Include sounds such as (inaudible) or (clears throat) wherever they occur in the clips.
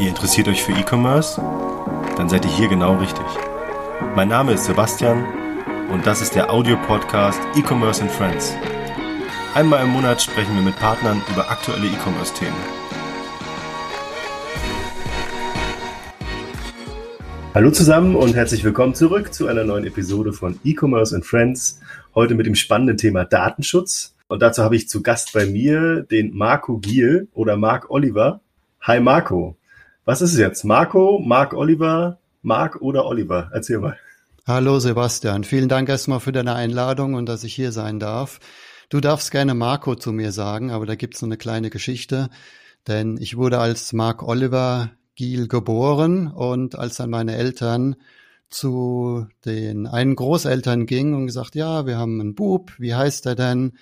Ihr interessiert euch für E-Commerce? Dann seid ihr hier genau richtig. Mein Name ist Sebastian und das ist der Audio-Podcast E-Commerce and Friends. Einmal im Monat sprechen wir mit Partnern über aktuelle E-Commerce-Themen. Hallo zusammen und herzlich willkommen zurück zu einer neuen Episode von E-Commerce and Friends. Heute mit dem spannenden Thema Datenschutz. Und dazu habe ich zu Gast bei mir den Marco Giel oder Marc Oliver. Hi Marco. Was ist es jetzt? Marco, Marc Oliver, Marc oder Oliver? Erzähl mal. Hallo Sebastian. Vielen Dank erstmal für deine Einladung und dass ich hier sein darf. Du darfst gerne Marco zu mir sagen, aber da gibt's noch eine kleine Geschichte. Denn ich wurde als Marc Oliver Giel geboren und als dann meine Eltern zu den einen Großeltern gingen und gesagt, ja, wir haben einen Bub, wie heißt er denn?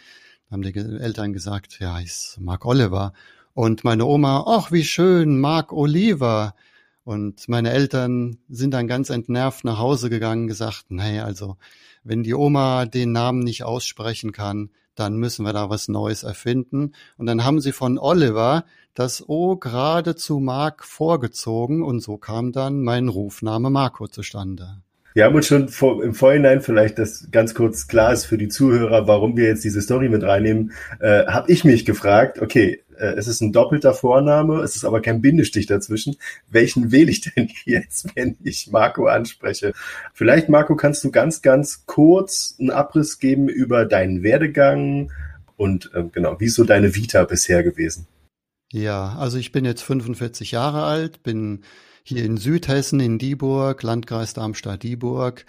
haben die Eltern gesagt, ja, ist Mark Oliver. Und meine Oma, ach, wie schön, Mark Oliver. Und meine Eltern sind dann ganz entnervt nach Hause gegangen, gesagt, nee, also, wenn die Oma den Namen nicht aussprechen kann, dann müssen wir da was Neues erfinden. Und dann haben sie von Oliver das O gerade zu Mark vorgezogen und so kam dann mein Rufname Marco zustande. Wir haben uns schon vor, im Vorhinein vielleicht, das ganz kurz klar ist für die Zuhörer, warum wir jetzt diese Story mit reinnehmen, äh, habe ich mich gefragt, okay, äh, es ist ein doppelter Vorname, es ist aber kein Bindestich dazwischen. Welchen wähle ich denn (laughs) jetzt, wenn ich Marco anspreche? Vielleicht, Marco, kannst du ganz, ganz kurz einen Abriss geben über deinen Werdegang und äh, genau, wie ist so deine Vita bisher gewesen? Ja, also ich bin jetzt 45 Jahre alt, bin hier in Südhessen in Dieburg, Landkreis Darmstadt-Dieburg,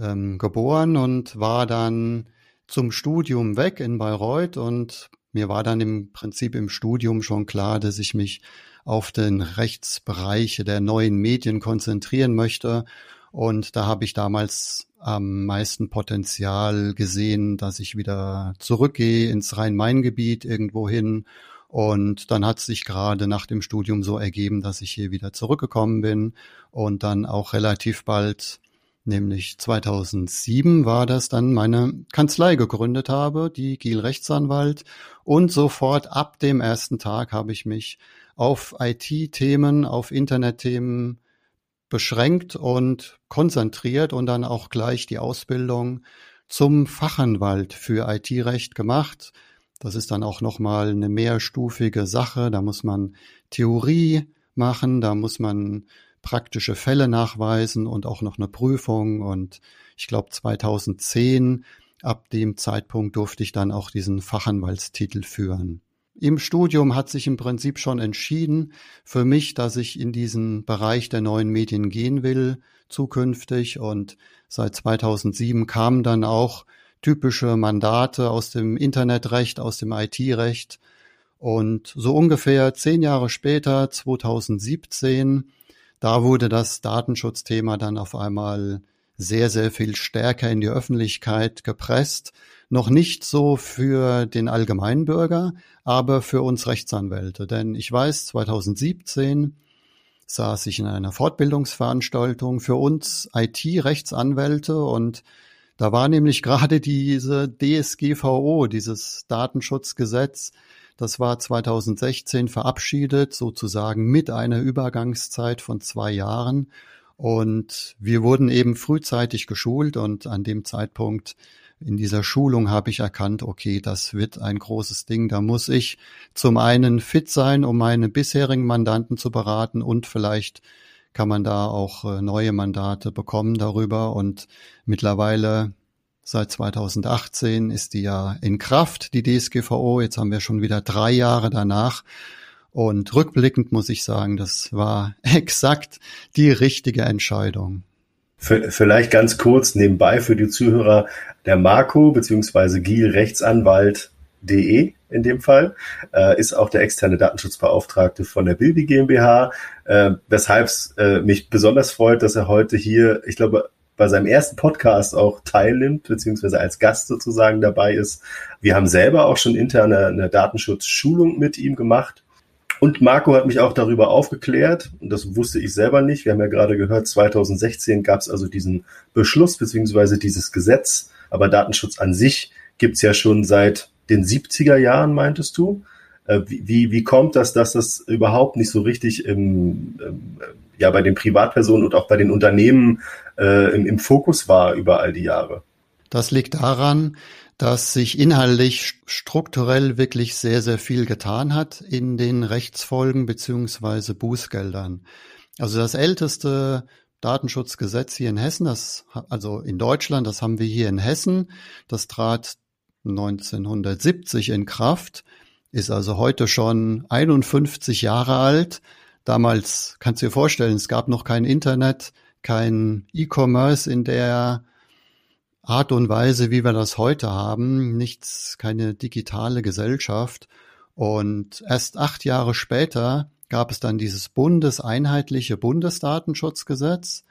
ähm, geboren und war dann zum Studium weg in Bayreuth und mir war dann im Prinzip im Studium schon klar, dass ich mich auf den Rechtsbereiche der neuen Medien konzentrieren möchte. Und da habe ich damals am meisten Potenzial gesehen, dass ich wieder zurückgehe ins Rhein-Main-Gebiet irgendwo hin und dann hat sich gerade nach dem Studium so ergeben, dass ich hier wieder zurückgekommen bin und dann auch relativ bald, nämlich 2007 war das dann meine Kanzlei gegründet habe, die Giel Rechtsanwalt. Und sofort ab dem ersten Tag habe ich mich auf IT-Themen, auf Internet-Themen beschränkt und konzentriert und dann auch gleich die Ausbildung zum Fachanwalt für IT-Recht gemacht das ist dann auch nochmal eine mehrstufige Sache. Da muss man Theorie machen, da muss man praktische Fälle nachweisen und auch noch eine Prüfung. Und ich glaube 2010, ab dem Zeitpunkt durfte ich dann auch diesen Fachanwaltstitel führen. Im Studium hat sich im Prinzip schon entschieden für mich, dass ich in diesen Bereich der neuen Medien gehen will zukünftig. Und seit 2007 kam dann auch typische Mandate aus dem Internetrecht, aus dem IT-Recht. Und so ungefähr zehn Jahre später, 2017, da wurde das Datenschutzthema dann auf einmal sehr, sehr viel stärker in die Öffentlichkeit gepresst. Noch nicht so für den Allgemeinbürger, aber für uns Rechtsanwälte. Denn ich weiß, 2017 saß ich in einer Fortbildungsveranstaltung für uns IT-Rechtsanwälte und da war nämlich (laughs) gerade diese DSGVO, dieses Datenschutzgesetz, das war 2016 verabschiedet, sozusagen mit einer Übergangszeit von zwei Jahren. Und wir wurden eben frühzeitig geschult und an dem Zeitpunkt in dieser Schulung habe ich erkannt, okay, das wird ein großes Ding. Da muss ich zum einen fit sein, um meine bisherigen Mandanten zu beraten und vielleicht kann man da auch äh, neue Mandate bekommen darüber. Und mittlerweile seit 2018 ist die ja in Kraft, die DSGVO. Jetzt haben wir schon wieder drei Jahre danach. Und rückblickend muss ich sagen, das war (laughs) exakt die richtige Entscheidung. Vielleicht ganz kurz nebenbei für die Zuhörer, der Marco bzw. Giel Rechtsanwalt De in dem Fall, äh, ist auch der externe Datenschutzbeauftragte von der Bildi GmbH, äh, weshalb es äh, mich besonders freut, dass er heute hier, ich glaube, bei seinem ersten Podcast auch teilnimmt, beziehungsweise als Gast sozusagen dabei ist. Wir haben selber auch schon interne eine Datenschutzschulung mit ihm gemacht. Und Marco hat mich auch darüber aufgeklärt, und das wusste ich selber nicht. Wir haben ja gerade gehört, 2016 gab es also diesen Beschluss beziehungsweise dieses Gesetz, aber Datenschutz an sich gibt's ja schon seit den 70er Jahren, meintest du. Äh, wie, wie kommt das, dass das überhaupt nicht so richtig im, ähm, ja, bei den Privatpersonen und auch bei den Unternehmen äh, im, im Fokus war über all die Jahre? Das liegt daran, dass sich inhaltlich strukturell wirklich sehr, sehr viel getan hat in den Rechtsfolgen beziehungsweise Bußgeldern. Also das älteste Datenschutzgesetz hier in Hessen, das, also in Deutschland, das haben wir hier in Hessen, das trat 1970 in Kraft, ist also heute schon 51 Jahre alt. Damals kannst du dir vorstellen, es gab noch kein Internet, kein E-Commerce in der Art und Weise, wie wir das heute haben, nichts, keine digitale Gesellschaft. Und erst acht Jahre später gab es dann dieses bundeseinheitliche Bundesdatenschutzgesetz.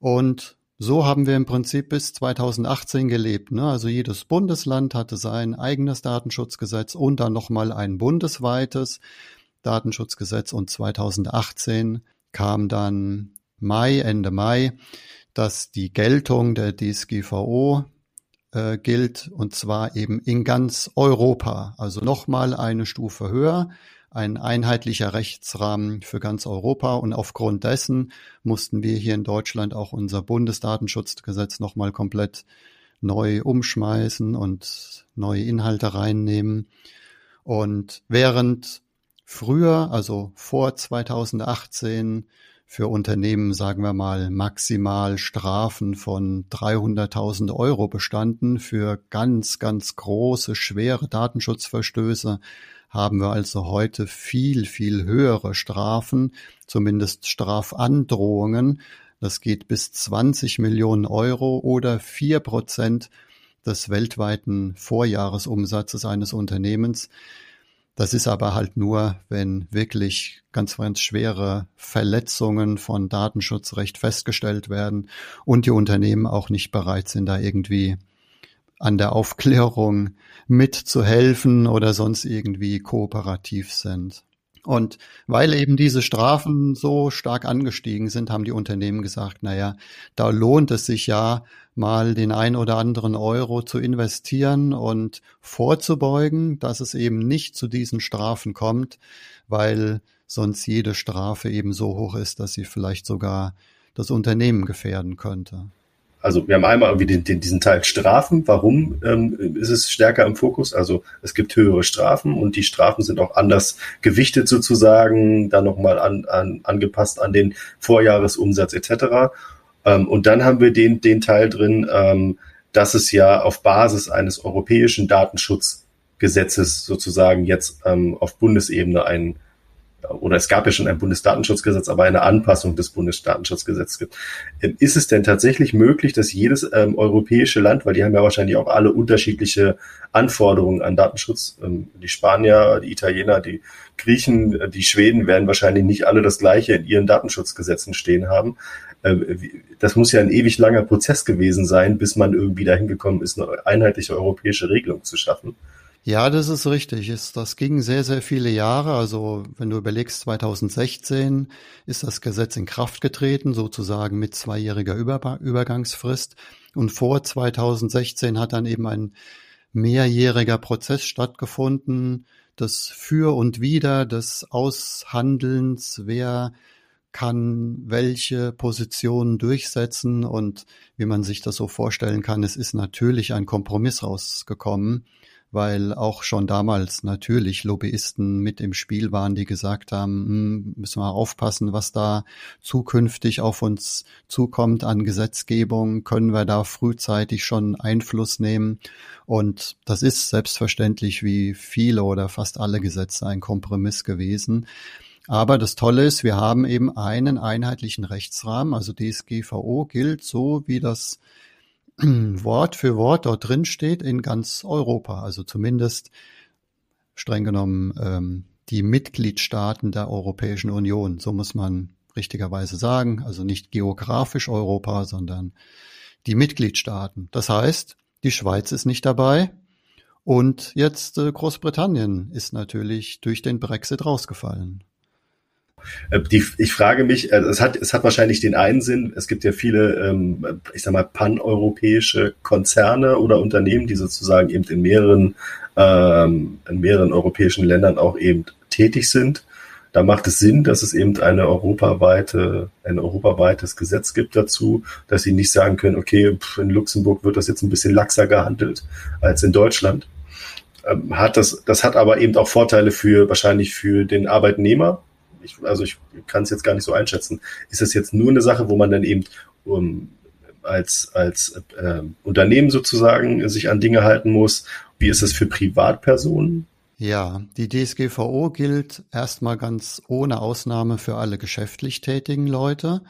Und so haben wir im Prinzip bis 2018 gelebt. Ne? Also jedes Bundesland hatte sein eigenes Datenschutzgesetz und dann nochmal ein bundesweites Datenschutzgesetz. Und 2018 kam dann Mai, Ende Mai, dass die Geltung der DSGVO äh, gilt und zwar eben in ganz Europa. Also nochmal eine Stufe höher, ein einheitlicher Rechtsrahmen für ganz Europa und aufgrund dessen mussten wir hier in Deutschland auch unser Bundesdatenschutzgesetz nochmal komplett neu umschmeißen und neue Inhalte reinnehmen. Und während früher, also vor 2018, für Unternehmen, sagen wir mal, maximal Strafen von 300.000 Euro bestanden. Für ganz, ganz große, schwere Datenschutzverstöße haben wir also heute viel, viel höhere Strafen, zumindest Strafandrohungen. Das geht bis 20 Millionen Euro oder vier Prozent des weltweiten Vorjahresumsatzes eines Unternehmens. Das ist aber halt nur, wenn wirklich ganz, ganz schwere Verletzungen von Datenschutzrecht festgestellt werden und die Unternehmen auch nicht bereit sind, da irgendwie an der Aufklärung mitzuhelfen oder sonst irgendwie kooperativ sind. Und weil eben diese Strafen so stark angestiegen sind, haben die Unternehmen gesagt, naja, da lohnt es sich ja mal den ein oder anderen Euro zu investieren und vorzubeugen, dass es eben nicht zu diesen Strafen kommt, weil sonst jede Strafe eben so hoch ist, dass sie vielleicht sogar das Unternehmen gefährden könnte also wir haben einmal irgendwie den, den, diesen Teil Strafen. Warum ähm, ist es stärker im Fokus? Also es gibt höhere Strafen und die Strafen sind auch anders gewichtet sozusagen, dann nochmal an, an, angepasst an den Vorjahresumsatz etc. Ähm, und dann haben wir den, den Teil drin, ähm, dass es ja auf Basis eines europäischen Datenschutzgesetzes sozusagen jetzt ähm, auf Bundesebene einen oder es gab ja schon ein Bundesdatenschutzgesetz, aber eine Anpassung des Bundesdatenschutzgesetzes gibt. Ähm, ist es denn tatsächlich möglich, dass jedes ähm, europäische Land, weil die haben ja wahrscheinlich auch alle unterschiedliche Anforderungen an Datenschutz, ähm, die Spanier, die Italiener, die Griechen, äh, die Schweden werden wahrscheinlich nicht alle das Gleiche in ihren Datenschutzgesetzen stehen haben. Ähm, das muss ja ein ewig langer Prozess gewesen sein, bis man irgendwie dahin gekommen ist, eine einheitliche europäische Regelung zu schaffen. Ja, das ist richtig. Das ging sehr, sehr viele Jahre. Also wenn du überlegst, 2016 ist das Gesetz in Kraft getreten, sozusagen mit zweijähriger Übergangsfrist. Und vor 2016 hat dann eben ein mehrjähriger Prozess stattgefunden, das Für und Wider des Aushandelns, wer kann welche Positionen durchsetzen und wie man sich das so vorstellen kann, es ist natürlich ein Kompromiss rausgekommen weil auch schon damals natürlich Lobbyisten mit im Spiel waren, die gesagt haben, hm, müssen wir aufpassen, was da zukünftig auf uns zukommt an Gesetzgebung, können wir da frühzeitig schon Einfluss nehmen. Und das ist selbstverständlich wie viele oder fast alle Gesetze ein Kompromiss gewesen. Aber das Tolle ist, wir haben eben einen einheitlichen Rechtsrahmen, also DSGVO gilt so, wie das (clears throat) Wort für Wort dort drin steht in ganz Europa, also zumindest streng genommen ähm, die Mitgliedstaaten der Europäischen Union. So muss man richtigerweise sagen, also nicht geografisch Europa, sondern die Mitgliedstaaten. Das heißt, die Schweiz ist nicht dabei und jetzt äh, Großbritannien ist natürlich durch den Brexit rausgefallen. Äh, die, ich frage mich, äh, es hat, es hat wahrscheinlich den einen Sinn, es gibt ja viele, ähm, ich sag mal, paneuropäische Konzerne oder Unternehmen, die sozusagen eben in mehreren, ähm, in mehreren europäischen Ländern auch eben tätig sind. Da macht es Sinn, dass es eben eine europaweite, ein europaweites Gesetz gibt dazu, dass sie nicht sagen können, okay, in Luxemburg wird das jetzt ein bisschen laxer gehandelt als in Deutschland. Ähm, hat das, das hat aber eben auch Vorteile für, wahrscheinlich für den Arbeitnehmer. Ich, also ich kann es jetzt gar nicht so einschätzen. Ist das jetzt nur eine Sache, wo man dann eben um, als, als äh, Unternehmen sozusagen sich an Dinge halten muss? Wie ist es für Privatpersonen? Ja, die DSGVO gilt erstmal ganz ohne Ausnahme für alle geschäftlich tätigen Leute.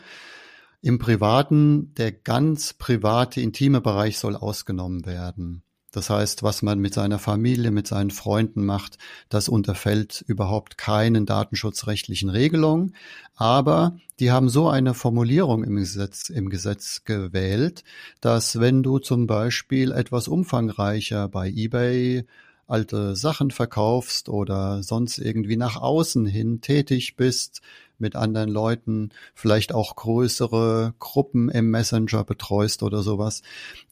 Im Privaten, der ganz private, intime Bereich soll ausgenommen werden. Das heißt, was man mit seiner Familie, mit seinen Freunden macht, das unterfällt überhaupt keinen datenschutzrechtlichen Regelungen. Aber die haben so eine Formulierung im Gesetz, im Gesetz gewählt, dass wenn du zum Beispiel etwas umfangreicher bei eBay alte Sachen verkaufst oder sonst irgendwie nach außen hin tätig bist, mit anderen Leuten, vielleicht auch größere Gruppen im Messenger betreust oder sowas,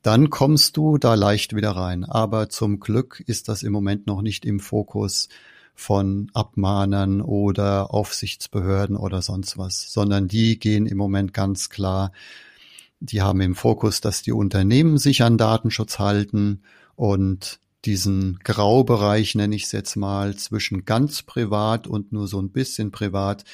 dann kommst du da leicht wieder rein. Aber zum Glück ist das im Moment noch nicht im Fokus von Abmahnern oder Aufsichtsbehörden oder sonst was, sondern die gehen im Moment ganz klar, die haben im Fokus, dass die Unternehmen sich an Datenschutz halten und diesen Graubereich, nenne ich es jetzt mal, zwischen ganz privat und nur so ein bisschen privat,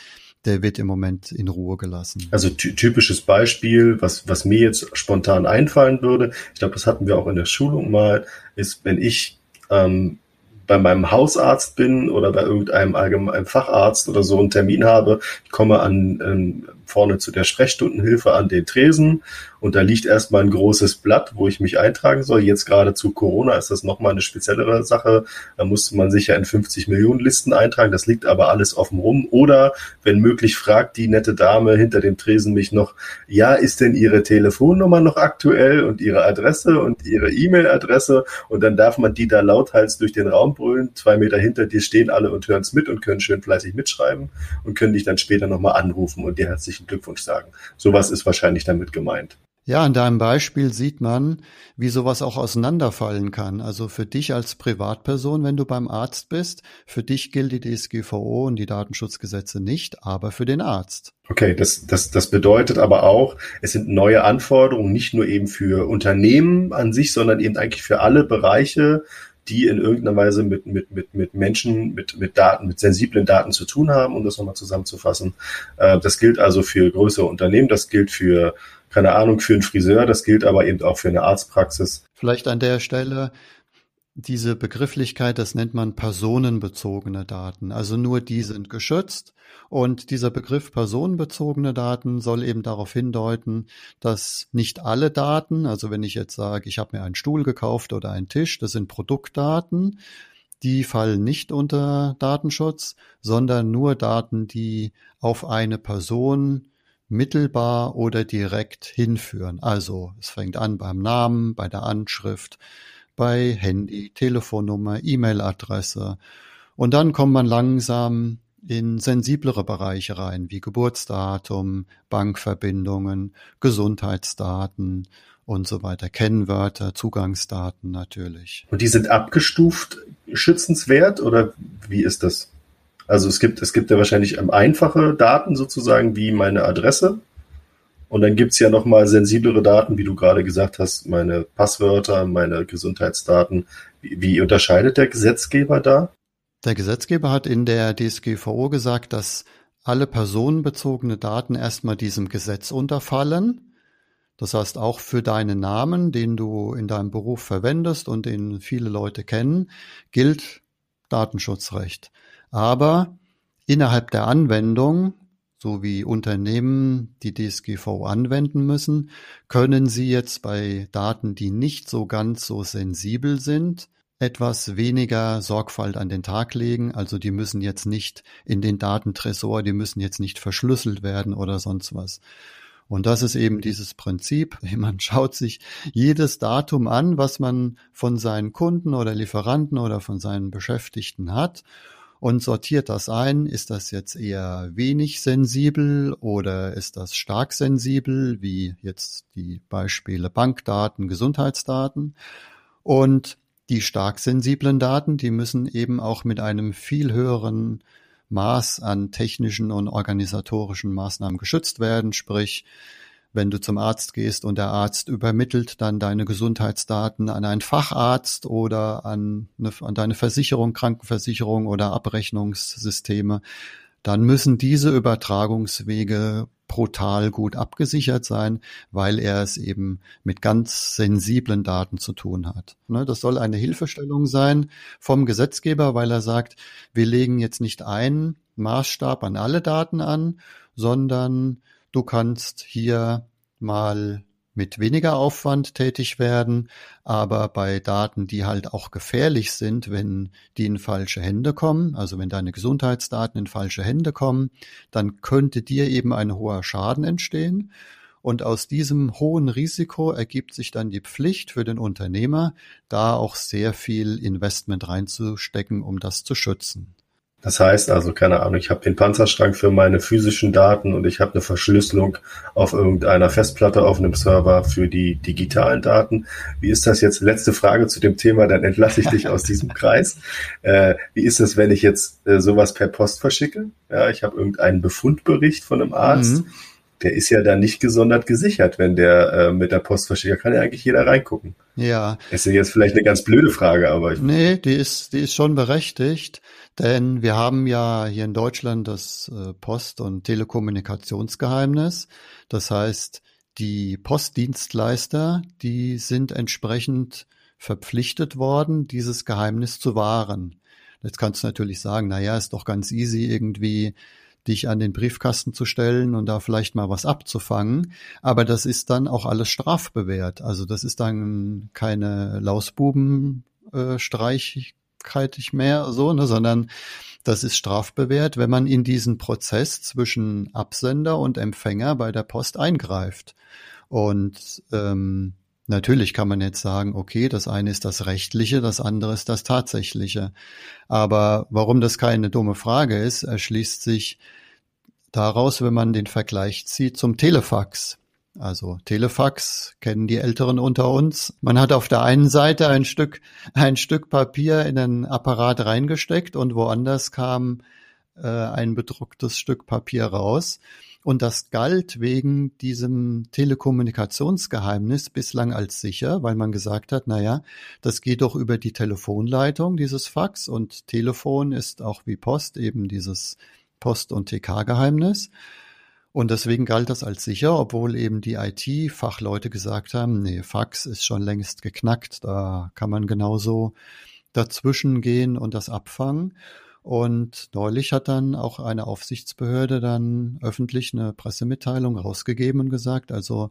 der wird im Moment in Ruhe gelassen. Also typisches Beispiel, was, was mir jetzt spontan einfallen würde, ich glaube, das hatten wir auch in der Schulung mal, ist, wenn ich ähm, bei meinem Hausarzt bin oder bei irgendeinem allgemeinen Facharzt oder so einen Termin habe, ich komme an ähm, vorne zu der Sprechstundenhilfe an den Tresen und da liegt erstmal ein großes Blatt, wo ich mich eintragen soll. Jetzt gerade zu Corona ist das nochmal eine speziellere Sache. Da musste man sich ja in 50 Millionen Listen eintragen. Das liegt aber alles offen rum. Oder wenn möglich, fragt die nette Dame hinter dem Tresen mich noch, ja, ist denn Ihre Telefonnummer noch aktuell und Ihre Adresse und Ihre E-Mail-Adresse? Und dann darf man die da lauthals durch den Raum brüllen. Zwei Meter hinter dir stehen alle und hören es mit und können schön fleißig mitschreiben und können dich dann später nochmal anrufen und dir herzlichen Glückwunsch sagen. Sowas ist wahrscheinlich damit gemeint. Ja, an deinem Beispiel sieht man, wie sowas auch auseinanderfallen kann. Also für dich als Privatperson, wenn du beim Arzt bist, für dich gilt die DSGVO und die Datenschutzgesetze nicht, aber für den Arzt. Okay, das, das, das bedeutet aber auch, es sind neue Anforderungen, nicht nur eben für Unternehmen an sich, sondern eben eigentlich für alle Bereiche, die in irgendeiner Weise mit, mit, mit, mit Menschen, mit, mit Daten, mit sensiblen Daten zu tun haben, um das nochmal zusammenzufassen. Äh, das gilt also für größere Unternehmen, das gilt für keine Ahnung, für einen Friseur, das gilt aber eben auch für eine Arztpraxis. Vielleicht an der Stelle diese Begrifflichkeit, das nennt man personenbezogene Daten. Also nur die sind geschützt. Und dieser Begriff personenbezogene Daten soll eben darauf hindeuten, dass nicht alle Daten, also wenn ich jetzt sage, ich habe mir einen Stuhl gekauft oder einen Tisch, das sind Produktdaten, die fallen nicht unter Datenschutz, sondern nur Daten, die auf eine Person mittelbar oder direkt hinführen. Also es fängt an beim Namen, bei der Anschrift, bei Handy, Telefonnummer, E-Mail-Adresse. Und dann kommt man langsam in sensiblere Bereiche rein, wie Geburtsdatum, Bankverbindungen, Gesundheitsdaten und so weiter, Kennwörter, Zugangsdaten natürlich. Und die sind abgestuft schützenswert oder wie ist das? Also es gibt, es gibt ja wahrscheinlich einfache Daten sozusagen wie meine Adresse. Und dann gibt's ja nochmal sensiblere Daten, wie du gerade gesagt hast, meine Passwörter, meine Gesundheitsdaten. Wie, wie unterscheidet der Gesetzgeber da? Der Gesetzgeber hat in der DSGVO gesagt, dass alle personenbezogene Daten erstmal diesem Gesetz unterfallen. Das heißt, auch für deinen Namen, den du in deinem Beruf verwendest und den viele Leute kennen, gilt Datenschutzrecht. Aber innerhalb der Anwendung, so wie Unternehmen die DSGVO anwenden müssen, können sie jetzt bei Daten, die nicht so ganz so sensibel sind, etwas weniger Sorgfalt an den Tag legen. Also die müssen jetzt nicht in den Datentresor, die müssen jetzt nicht verschlüsselt werden oder sonst was. Und das ist eben dieses Prinzip. (laughs) Man schaut sich jedes Datum an, was man von seinen Kunden oder Lieferanten oder von seinen Beschäftigten hat und sortiert das ein. Ist das jetzt eher wenig sensibel oder ist das stark sensibel, wie jetzt die Beispiele Bankdaten, Gesundheitsdaten? Und die stark sensiblen Daten, die müssen eben auch mit einem viel höheren Maß an technischen und organisatorischen Maßnahmen geschützt werden, sprich wenn du zum Arzt gehst und der Arzt übermittelt dann deine Gesundheitsdaten an einen Facharzt oder an, eine, an deine Versicherung, Krankenversicherung oder Abrechnungssysteme, dann müssen diese Übertragungswege brutal gut abgesichert sein, weil er es eben mit ganz sensiblen Daten zu tun hat. Ne, das soll eine Hilfestellung sein vom Gesetzgeber, weil er sagt, wir legen jetzt nicht einen Maßstab an alle Daten an, sondern Du kannst hier mal mit weniger Aufwand tätig werden, aber bei Daten, die halt auch gefährlich sind, wenn die in falsche Hände kommen, also wenn deine Gesundheitsdaten in falsche Hände kommen, dann könnte dir eben ein hoher Schaden entstehen. Und aus diesem hohen Risiko ergibt sich dann die Pflicht für den Unternehmer, da auch sehr viel Investment reinzustecken, um das zu schützen. Das heißt also, keine Ahnung, ich habe den Panzerschrank für meine physischen Daten und ich habe eine Verschlüsselung auf irgendeiner Festplatte auf einem Server für die digitalen Daten. Wie ist das jetzt? Letzte Frage zu dem Thema, dann entlasse ich dich aus diesem (laughs) Kreis. Äh, wie ist es, wenn ich jetzt äh, sowas per Post verschicke? Ja, ich habe irgendeinen Befundbericht von einem Arzt. Mhm. Der ist ja dann nicht gesondert gesichert, wenn der äh, mit der Post verschickt. Da kann ja eigentlich jeder reingucken. Ja. Das ist jetzt vielleicht eine ganz blöde Frage, aber ich Nee, die ist, die ist schon berechtigt. Denn wir haben ja hier in Deutschland das äh, Post- und Telekommunikationsgeheimnis. Das heißt, die Postdienstleister, die sind entsprechend verpflichtet worden, dieses Geheimnis zu wahren. Jetzt kannst du natürlich sagen, na ja, ist doch ganz easy irgendwie dich an den Briefkasten zu stellen und da vielleicht mal was abzufangen. Aber das ist dann auch alles strafbewehrt. Also das ist dann keine Lausbubenstreich, nicht mehr so, ne, sondern das ist strafbewehrt, wenn man in diesen Prozess zwischen Absender und Empfänger bei der Post eingreift. Und ähm, natürlich kann man jetzt sagen, okay, das eine ist das Rechtliche, das andere ist das Tatsächliche. Aber warum das keine dumme Frage ist, erschließt sich daraus, wenn man den Vergleich zieht zum Telefax. Also Telefax kennen die Älteren unter uns. Man hat auf der einen Seite ein Stück, ein Stück Papier in einen Apparat reingesteckt und woanders kam äh, ein bedrucktes Stück Papier raus. Und das galt wegen diesem Telekommunikationsgeheimnis bislang als sicher, weil man gesagt hat, na ja, das geht doch über die Telefonleitung, dieses Fax und Telefon ist auch wie Post eben dieses Post- und TK-Geheimnis. Und deswegen galt das als sicher, obwohl eben die IT-Fachleute gesagt haben, nee, Fax ist schon längst geknackt, da kann man genauso dazwischen gehen und das abfangen. Und neulich hat dann auch eine Aufsichtsbehörde dann öffentlich eine Pressemitteilung rausgegeben und gesagt, also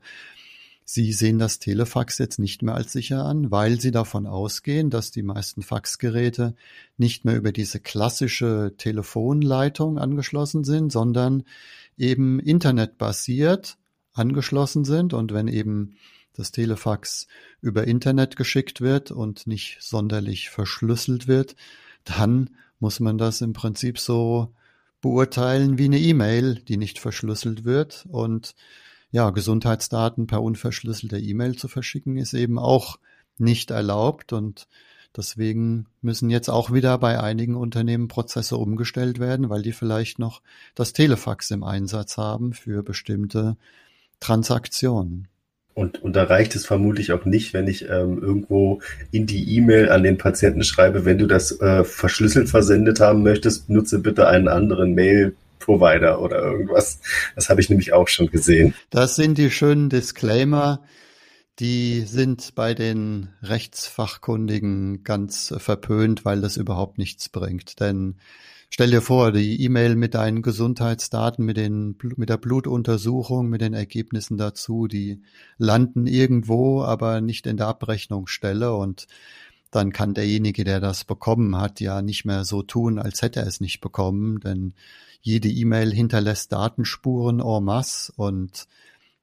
Sie sehen das Telefax jetzt nicht mehr als sicher an, weil Sie davon ausgehen, dass die meisten Faxgeräte nicht mehr über diese klassische Telefonleitung angeschlossen sind, sondern eben internetbasiert angeschlossen sind. Und wenn eben das Telefax über Internet geschickt wird und nicht sonderlich verschlüsselt wird, dann muss man das im Prinzip so beurteilen wie eine E-Mail, die nicht verschlüsselt wird. Und ja, Gesundheitsdaten per unverschlüsselter E-Mail zu verschicken ist eben auch nicht erlaubt und Deswegen müssen jetzt auch wieder bei einigen Unternehmen Prozesse umgestellt werden, weil die vielleicht noch das Telefax im Einsatz haben für bestimmte Transaktionen. Und, und da reicht es vermutlich auch nicht, wenn ich ähm, irgendwo in die E-Mail an den Patienten schreibe, wenn du das äh, verschlüsselt versendet haben möchtest, nutze bitte einen anderen Mail-Provider oder irgendwas. Das habe ich nämlich auch schon gesehen. Das sind die schönen Disclaimer, die sind bei den Rechtsfachkundigen ganz verpönt, weil das überhaupt nichts bringt. Denn stell dir vor, die E-Mail mit deinen Gesundheitsdaten, mit, den, mit der Blutuntersuchung, mit den Ergebnissen dazu, die landen irgendwo, aber nicht in der Abrechnungsstelle und dann kann derjenige, der das bekommen hat, ja nicht mehr so tun, als hätte er es nicht bekommen, denn jede E-Mail hinterlässt Datenspuren en masse und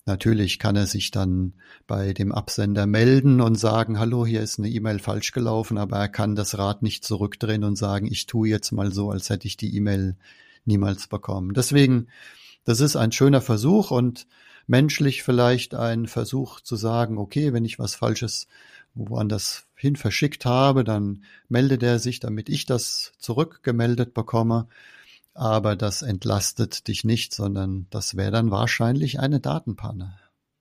Natürlich kann er sich dann bei dem Absender melden und sagen, hallo, hier ist eine E-Mail falsch gelaufen, aber er kann das Rad nicht zurückdrehen und sagen, ich tue jetzt mal so, als hätte ich die E-Mail niemals bekommen. Deswegen, das ist ein schöner Versuch und menschlich vielleicht ein Versuch zu sagen, okay, wenn ich was Falsches woanders hin verschickt habe, dann meldet er sich, damit ich das zurückgemeldet bekomme aber das entlastet dich nicht, sondern das wäre dann wahrscheinlich eine Datenpanne.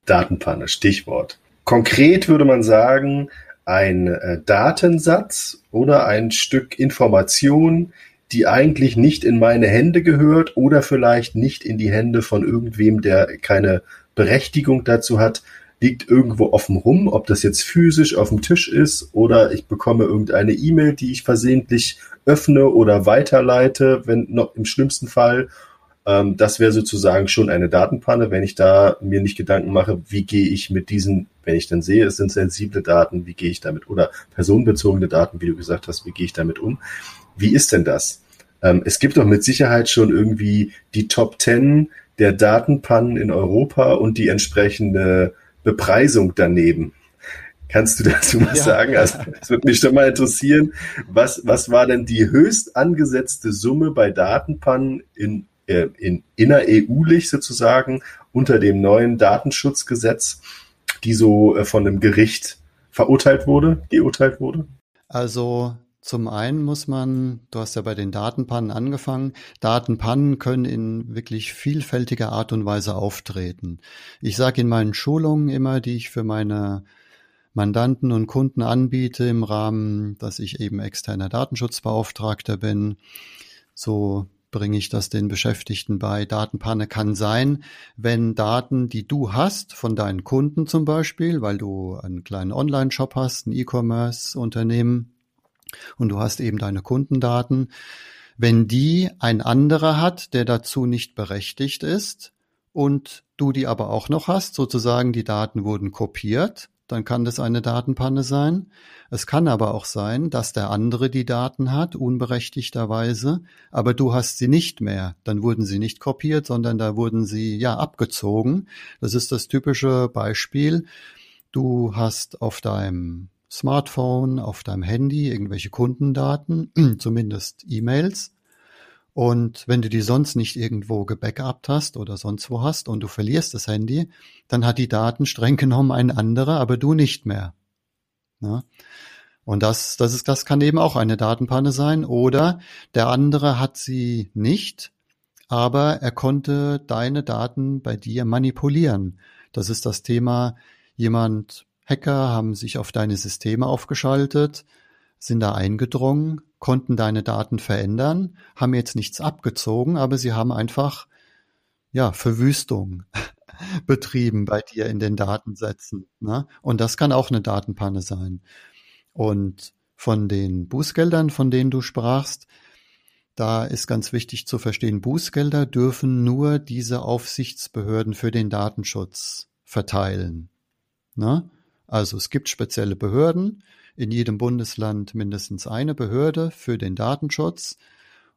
Datenpanne, Stichwort. Konkret würde man sagen, ein äh, Datensatz oder ein Stück Information, die eigentlich nicht in meine Hände gehört oder vielleicht nicht in die Hände von irgendwem, der keine Berechtigung dazu hat, liegt irgendwo offen rum, ob das jetzt physisch auf dem Tisch ist oder ich bekomme irgendeine E-Mail, die ich versehentlich öffne oder weiterleite, wenn noch im schlimmsten Fall. Ähm, das wäre sozusagen schon eine Datenpanne, wenn ich da mir nicht Gedanken mache, wie gehe ich mit diesen, wenn ich dann sehe, es sind sensible Daten, wie gehe ich damit oder personenbezogene Daten, wie du gesagt hast, wie gehe ich damit um? Wie ist denn das? Ähm, es gibt doch mit Sicherheit schon irgendwie die Top 10 der Datenpannen in Europa und die entsprechende Bepreisung daneben. Kannst du dazu was ja. sagen? Also, es würde mich schon mal interessieren, was, was war denn die höchst angesetzte Summe bei Datenpannen in, äh, in inner EU-lich sozusagen unter dem neuen Datenschutzgesetz, die so äh, von einem Gericht verurteilt wurde, geurteilt wurde? Also zum einen muss man, du hast ja bei den Datenpannen angefangen, Datenpannen können in wirklich vielfältiger Art und Weise auftreten. Ich sage in meinen Schulungen immer, die ich für meine Mandanten und Kunden anbiete im Rahmen, dass ich eben externer Datenschutzbeauftragter bin, so bringe ich das den Beschäftigten bei. Datenpanne kann sein, wenn Daten, die du hast von deinen Kunden zum Beispiel, weil du einen kleinen Online-Shop hast, ein E-Commerce-Unternehmen, und du hast eben deine Kundendaten. Wenn die ein anderer hat, der dazu nicht berechtigt ist und du die aber auch noch hast, sozusagen die Daten wurden kopiert, dann kann das eine Datenpanne sein. Es kann aber auch sein, dass der andere die Daten hat, unberechtigterweise, aber du hast sie nicht mehr. Dann wurden sie nicht kopiert, sondern da wurden sie ja abgezogen. Das ist das typische Beispiel. Du hast auf deinem Smartphone, auf deinem Handy irgendwelche Kundendaten, (clears throat) zumindest E-Mails. Und wenn du die sonst nicht irgendwo gebackupt hast oder sonst wo hast und du verlierst das Handy, dann hat die Daten streng (laughs) genommen ein anderer, aber du nicht mehr. Ja? Und das, das ist, das kann eben auch eine Datenpanne sein. Oder der andere hat sie nicht, aber er konnte deine Daten bei dir manipulieren. Das ist das Thema, jemand Hacker haben sich auf deine Systeme aufgeschaltet, sind da eingedrungen, konnten deine Daten verändern, haben jetzt nichts abgezogen, aber sie haben einfach ja Verwüstung (laughs) betrieben bei dir in den Datensätzen. Ne? Und das kann auch eine Datenpanne sein. Und von den Bußgeldern, von denen du sprachst, da ist ganz wichtig zu verstehen, Bußgelder dürfen nur diese Aufsichtsbehörden für den Datenschutz verteilen. Ne? Also es gibt spezielle Behörden, in jedem Bundesland mindestens eine Behörde für den Datenschutz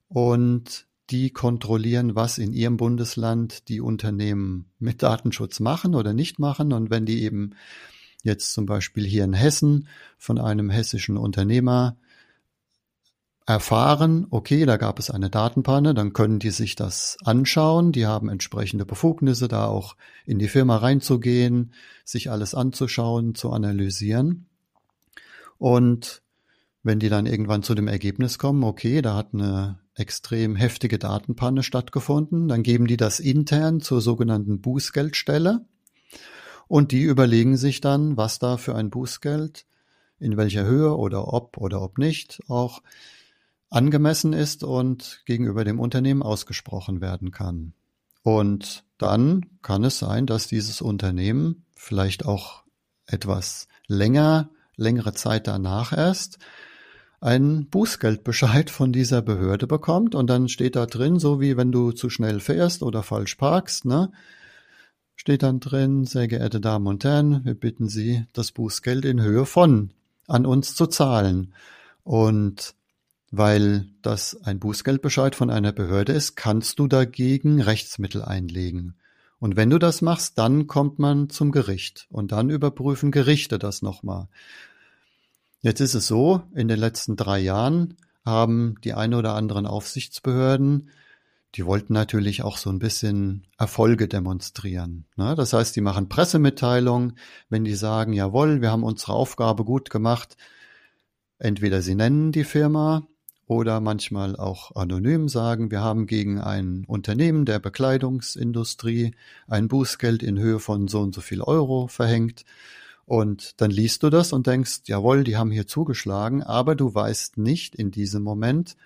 und die kontrollieren, was in ihrem Bundesland die Unternehmen mit Datenschutz machen oder nicht machen. Und wenn die eben jetzt zum Beispiel hier in Hessen von einem hessischen Unternehmer erfahren, okay, da gab es eine Datenpanne, dann können die sich das anschauen. Die haben entsprechende Befugnisse, da auch in die Firma reinzugehen, sich alles anzuschauen, zu analysieren. Und wenn die dann irgendwann zu dem Ergebnis kommen, okay, da hat eine extrem heftige Datenpanne stattgefunden, dann geben die das intern zur sogenannten Bußgeldstelle und die überlegen sich dann, was da für ein Bußgeld, in welcher Höhe oder ob oder ob nicht auch angemessen ist und gegenüber dem Unternehmen ausgesprochen werden kann. Und dann kann es sein, dass dieses Unternehmen vielleicht auch etwas länger, längere Zeit danach erst einen Bußgeldbescheid von dieser Behörde bekommt und dann steht da drin, so wie wenn du zu schnell fährst oder falsch parkst, ne? Steht dann drin, sehr geehrte Damen und Herren, wir bitten Sie, das Bußgeld in Höhe von an uns zu zahlen. Und weil das ein Bußgeldbescheid von einer Behörde ist, kannst du dagegen Rechtsmittel einlegen. Und wenn du das machst, dann kommt man zum Gericht und dann überprüfen Gerichte das nochmal. Jetzt ist es so, in den letzten drei Jahren haben die ein oder anderen Aufsichtsbehörden, die wollten natürlich auch so ein bisschen Erfolge demonstrieren. Ne? Das heißt, die machen Pressemitteilungen, wenn die sagen, jawohl, wir haben unsere Aufgabe gut gemacht. Entweder sie nennen die Firma oder manchmal auch anonym sagen, wir haben gegen ein Unternehmen der Bekleidungsindustrie ein Bußgeld in Höhe von so und so viel Euro verhängt. Und dann liest du das und denkst, jawohl, die haben hier zugeschlagen, aber du weißt nicht in diesem Moment,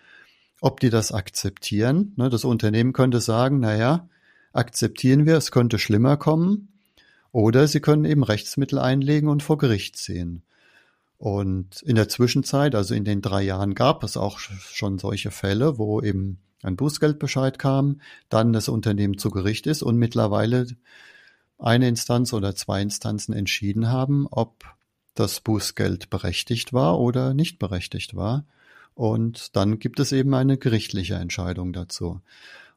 ob die das akzeptieren. Ne, das Unternehmen könnte sagen, naja, akzeptieren wir, es könnte schlimmer kommen. Oder sie können eben Rechtsmittel einlegen und vor Gericht ziehen. Und in der Zwischenzeit, also in den drei Jahren, gab es auch schon solche Fälle, wo eben ein Bußgeldbescheid kam, dann das Unternehmen zu Gericht ist und mittlerweile eine Instanz oder zwei Instanzen entschieden haben, ob das Bußgeld berechtigt war oder nicht berechtigt war. Und dann gibt es eben eine gerichtliche Entscheidung dazu.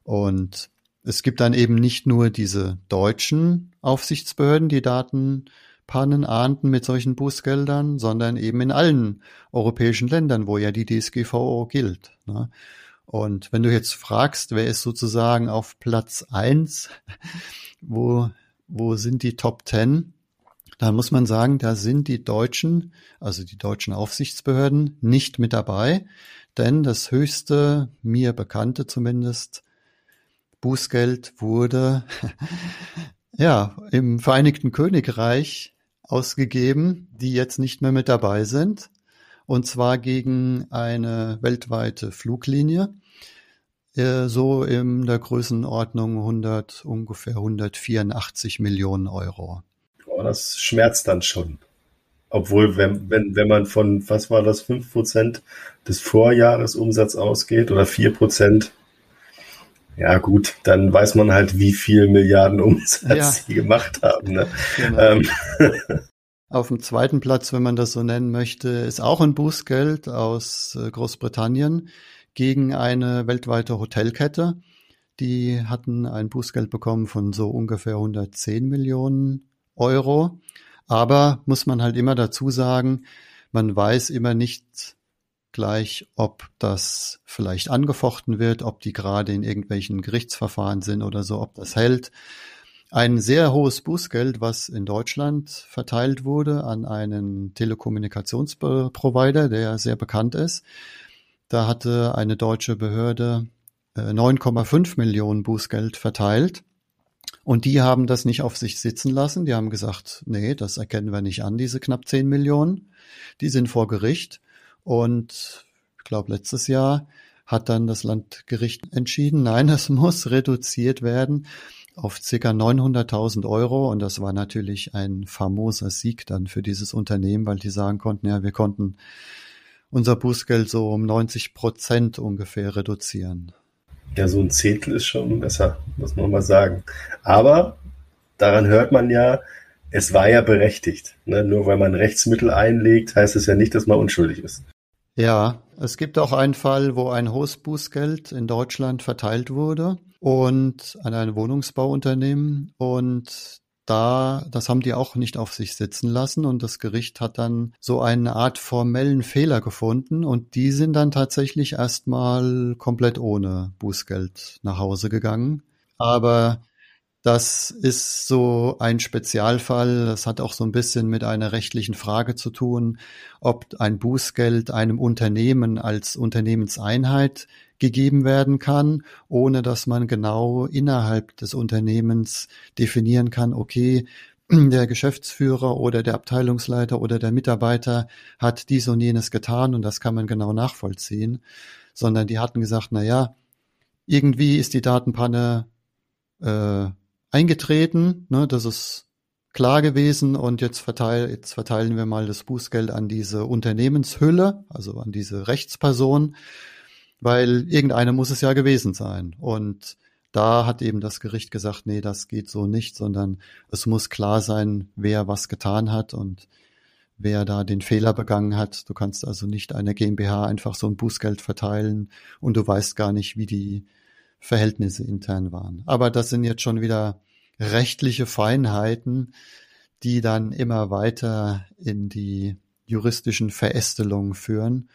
Und es gibt dann eben nicht nur diese deutschen Aufsichtsbehörden, die Daten Pannen ahnden mit solchen Bußgeldern, sondern eben in allen europäischen Ländern, wo ja die DSGVO gilt. Ne? Und wenn du jetzt fragst, wer ist sozusagen auf Platz eins, (laughs) wo, wo sind die Top Ten, dann muss man sagen, da sind die Deutschen, also die deutschen Aufsichtsbehörden, nicht mit dabei, denn das höchste, mir bekannte zumindest, Bußgeld wurde (laughs) ja im Vereinigten Königreich ausgegeben, die jetzt nicht mehr mit dabei sind. Und zwar gegen eine weltweite Fluglinie, äh, so in der Größenordnung 100, ungefähr 184 Millionen Euro. Oh, das schmerzt dann schon. Obwohl, wenn, wenn, wenn man von, was war das, 5% des Vorjahresumsatz ausgeht oder 4%, ja gut, dann weiß man halt, wie viel Milliarden Umsatz ja. sie gemacht haben. Ne? Genau. Ähm. (laughs) Auf dem zweiten Platz, wenn man das so nennen möchte, ist auch ein Bußgeld aus äh, Großbritannien gegen eine weltweite Hotelkette. Die hatten ein Bußgeld bekommen von so ungefähr 110 Millionen Euro. Aber muss man halt immer dazu sagen, man weiß immer nicht, gleich, ob das vielleicht angefochten wird, ob die gerade in irgendwelchen Gerichtsverfahren sind oder so, ob das hält. Ein sehr hohes Bußgeld, was in Deutschland verteilt wurde an einen Telekommunikationsprovider, der sehr bekannt ist. Da hatte eine deutsche Behörde 9,5 äh, Millionen Bußgeld verteilt. Und die haben das nicht auf sich sitzen lassen. Die haben gesagt, nee, das erkennen wir nicht an, diese knapp 10 Millionen. Die sind vor Gericht. Und ich glaube, letztes Jahr hat dann das Landgericht entschieden, nein, es (laughs) muss reduziert werden auf circa 900.000 Euro. Und das war natürlich ein famoser Sieg dann für dieses Unternehmen, weil die sagen konnten, ja, wir konnten unser Bußgeld so um 90 Prozent ungefähr reduzieren. Ja, so ein Zehntel ist schon besser, muss man mal sagen. Aber daran hört man ja, es war ja berechtigt. Ne? Nur weil man Rechtsmittel einlegt, heißt es ja nicht, dass man unschuldig ist. Ja, es gibt auch einen Fall, wo ein hohes Bußgeld in Deutschland verteilt wurde und an ein Wohnungsbauunternehmen und da, das haben die auch nicht auf sich sitzen lassen und das Gericht hat dann so eine Art formellen Fehler gefunden und die sind dann tatsächlich erstmal komplett ohne Bußgeld nach Hause gegangen. Aber das ist so ein Spezialfall. Das hat auch so ein bisschen mit einer rechtlichen Frage zu tun, ob ein Bußgeld einem Unternehmen als Unternehmenseinheit gegeben werden kann, ohne dass man genau innerhalb des Unternehmens definieren kann, okay, der Geschäftsführer oder der Abteilungsleiter oder der Mitarbeiter hat dies und jenes getan und das kann man genau nachvollziehen, sondern die hatten gesagt, na ja, irgendwie ist die Datenpanne äh, eingetreten, ne, das ist klar gewesen und jetzt, verteil, jetzt verteilen wir mal das Bußgeld an diese Unternehmenshülle, also an diese Rechtsperson, weil irgendeine muss es ja gewesen sein. Und da hat eben das Gericht gesagt, nee, das geht so nicht, sondern es muss klar sein, wer was getan hat und wer da den Fehler begangen hat. Du kannst also nicht einer GmbH einfach so ein Bußgeld verteilen und du weißt gar nicht, wie die Verhältnisse intern waren. Aber das sind jetzt schon wieder rechtliche Feinheiten, die dann immer weiter in die juristischen Verästelungen führen.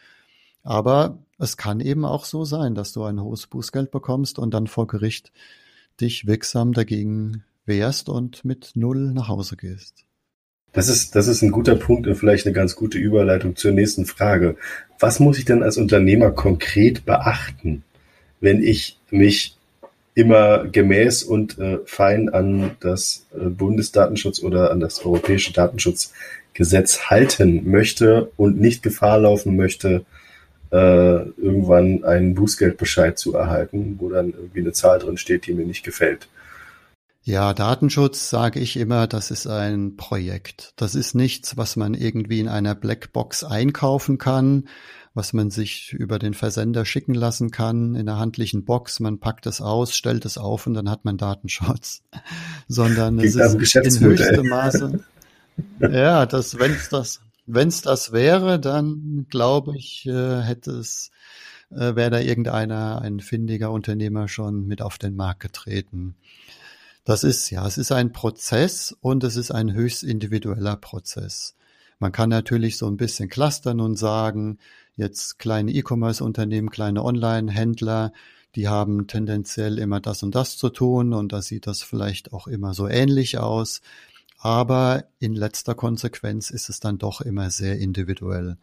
Aber es kann eben auch so sein, dass du ein hohes Bußgeld bekommst und dann vor Gericht dich wirksam dagegen wehrst und mit Null nach Hause gehst. Das ist, das ist ein guter Punkt und vielleicht eine ganz gute Überleitung zur nächsten Frage. Was muss ich denn als Unternehmer konkret beachten, wenn ich mich immer gemäß und äh, fein an das äh, Bundesdatenschutz oder an das europäische Datenschutzgesetz halten möchte und nicht Gefahr laufen möchte, äh, irgendwann einen Bußgeldbescheid zu erhalten, wo dann irgendwie eine Zahl drin steht, die mir nicht gefällt. Ja, Datenschutz sage ich immer, das ist ein Projekt. Das ist nichts, was man irgendwie in einer Blackbox einkaufen kann, was man sich über den Versender schicken lassen kann in einer handlichen Box. Man packt es aus, stellt es auf und dann hat man Datenschutz. (laughs) Sondern es ist in höchstem Maße. (laughs) ja, das, wenn es das, wenn es das wäre, dann glaube ich, äh, hätte es, äh, wäre da irgendeiner, ein findiger Unternehmer schon mit auf den Markt getreten. Das ist, ja, es ist ein Prozess und es ist ein höchst individueller Prozess. Man kann natürlich so ein bisschen clustern und sagen, jetzt kleine E-Commerce-Unternehmen, kleine Online-Händler, die haben tendenziell immer das und das zu tun und da sieht das vielleicht auch immer so ähnlich aus. Aber in letzter Konsequenz ist es dann doch immer sehr individuell.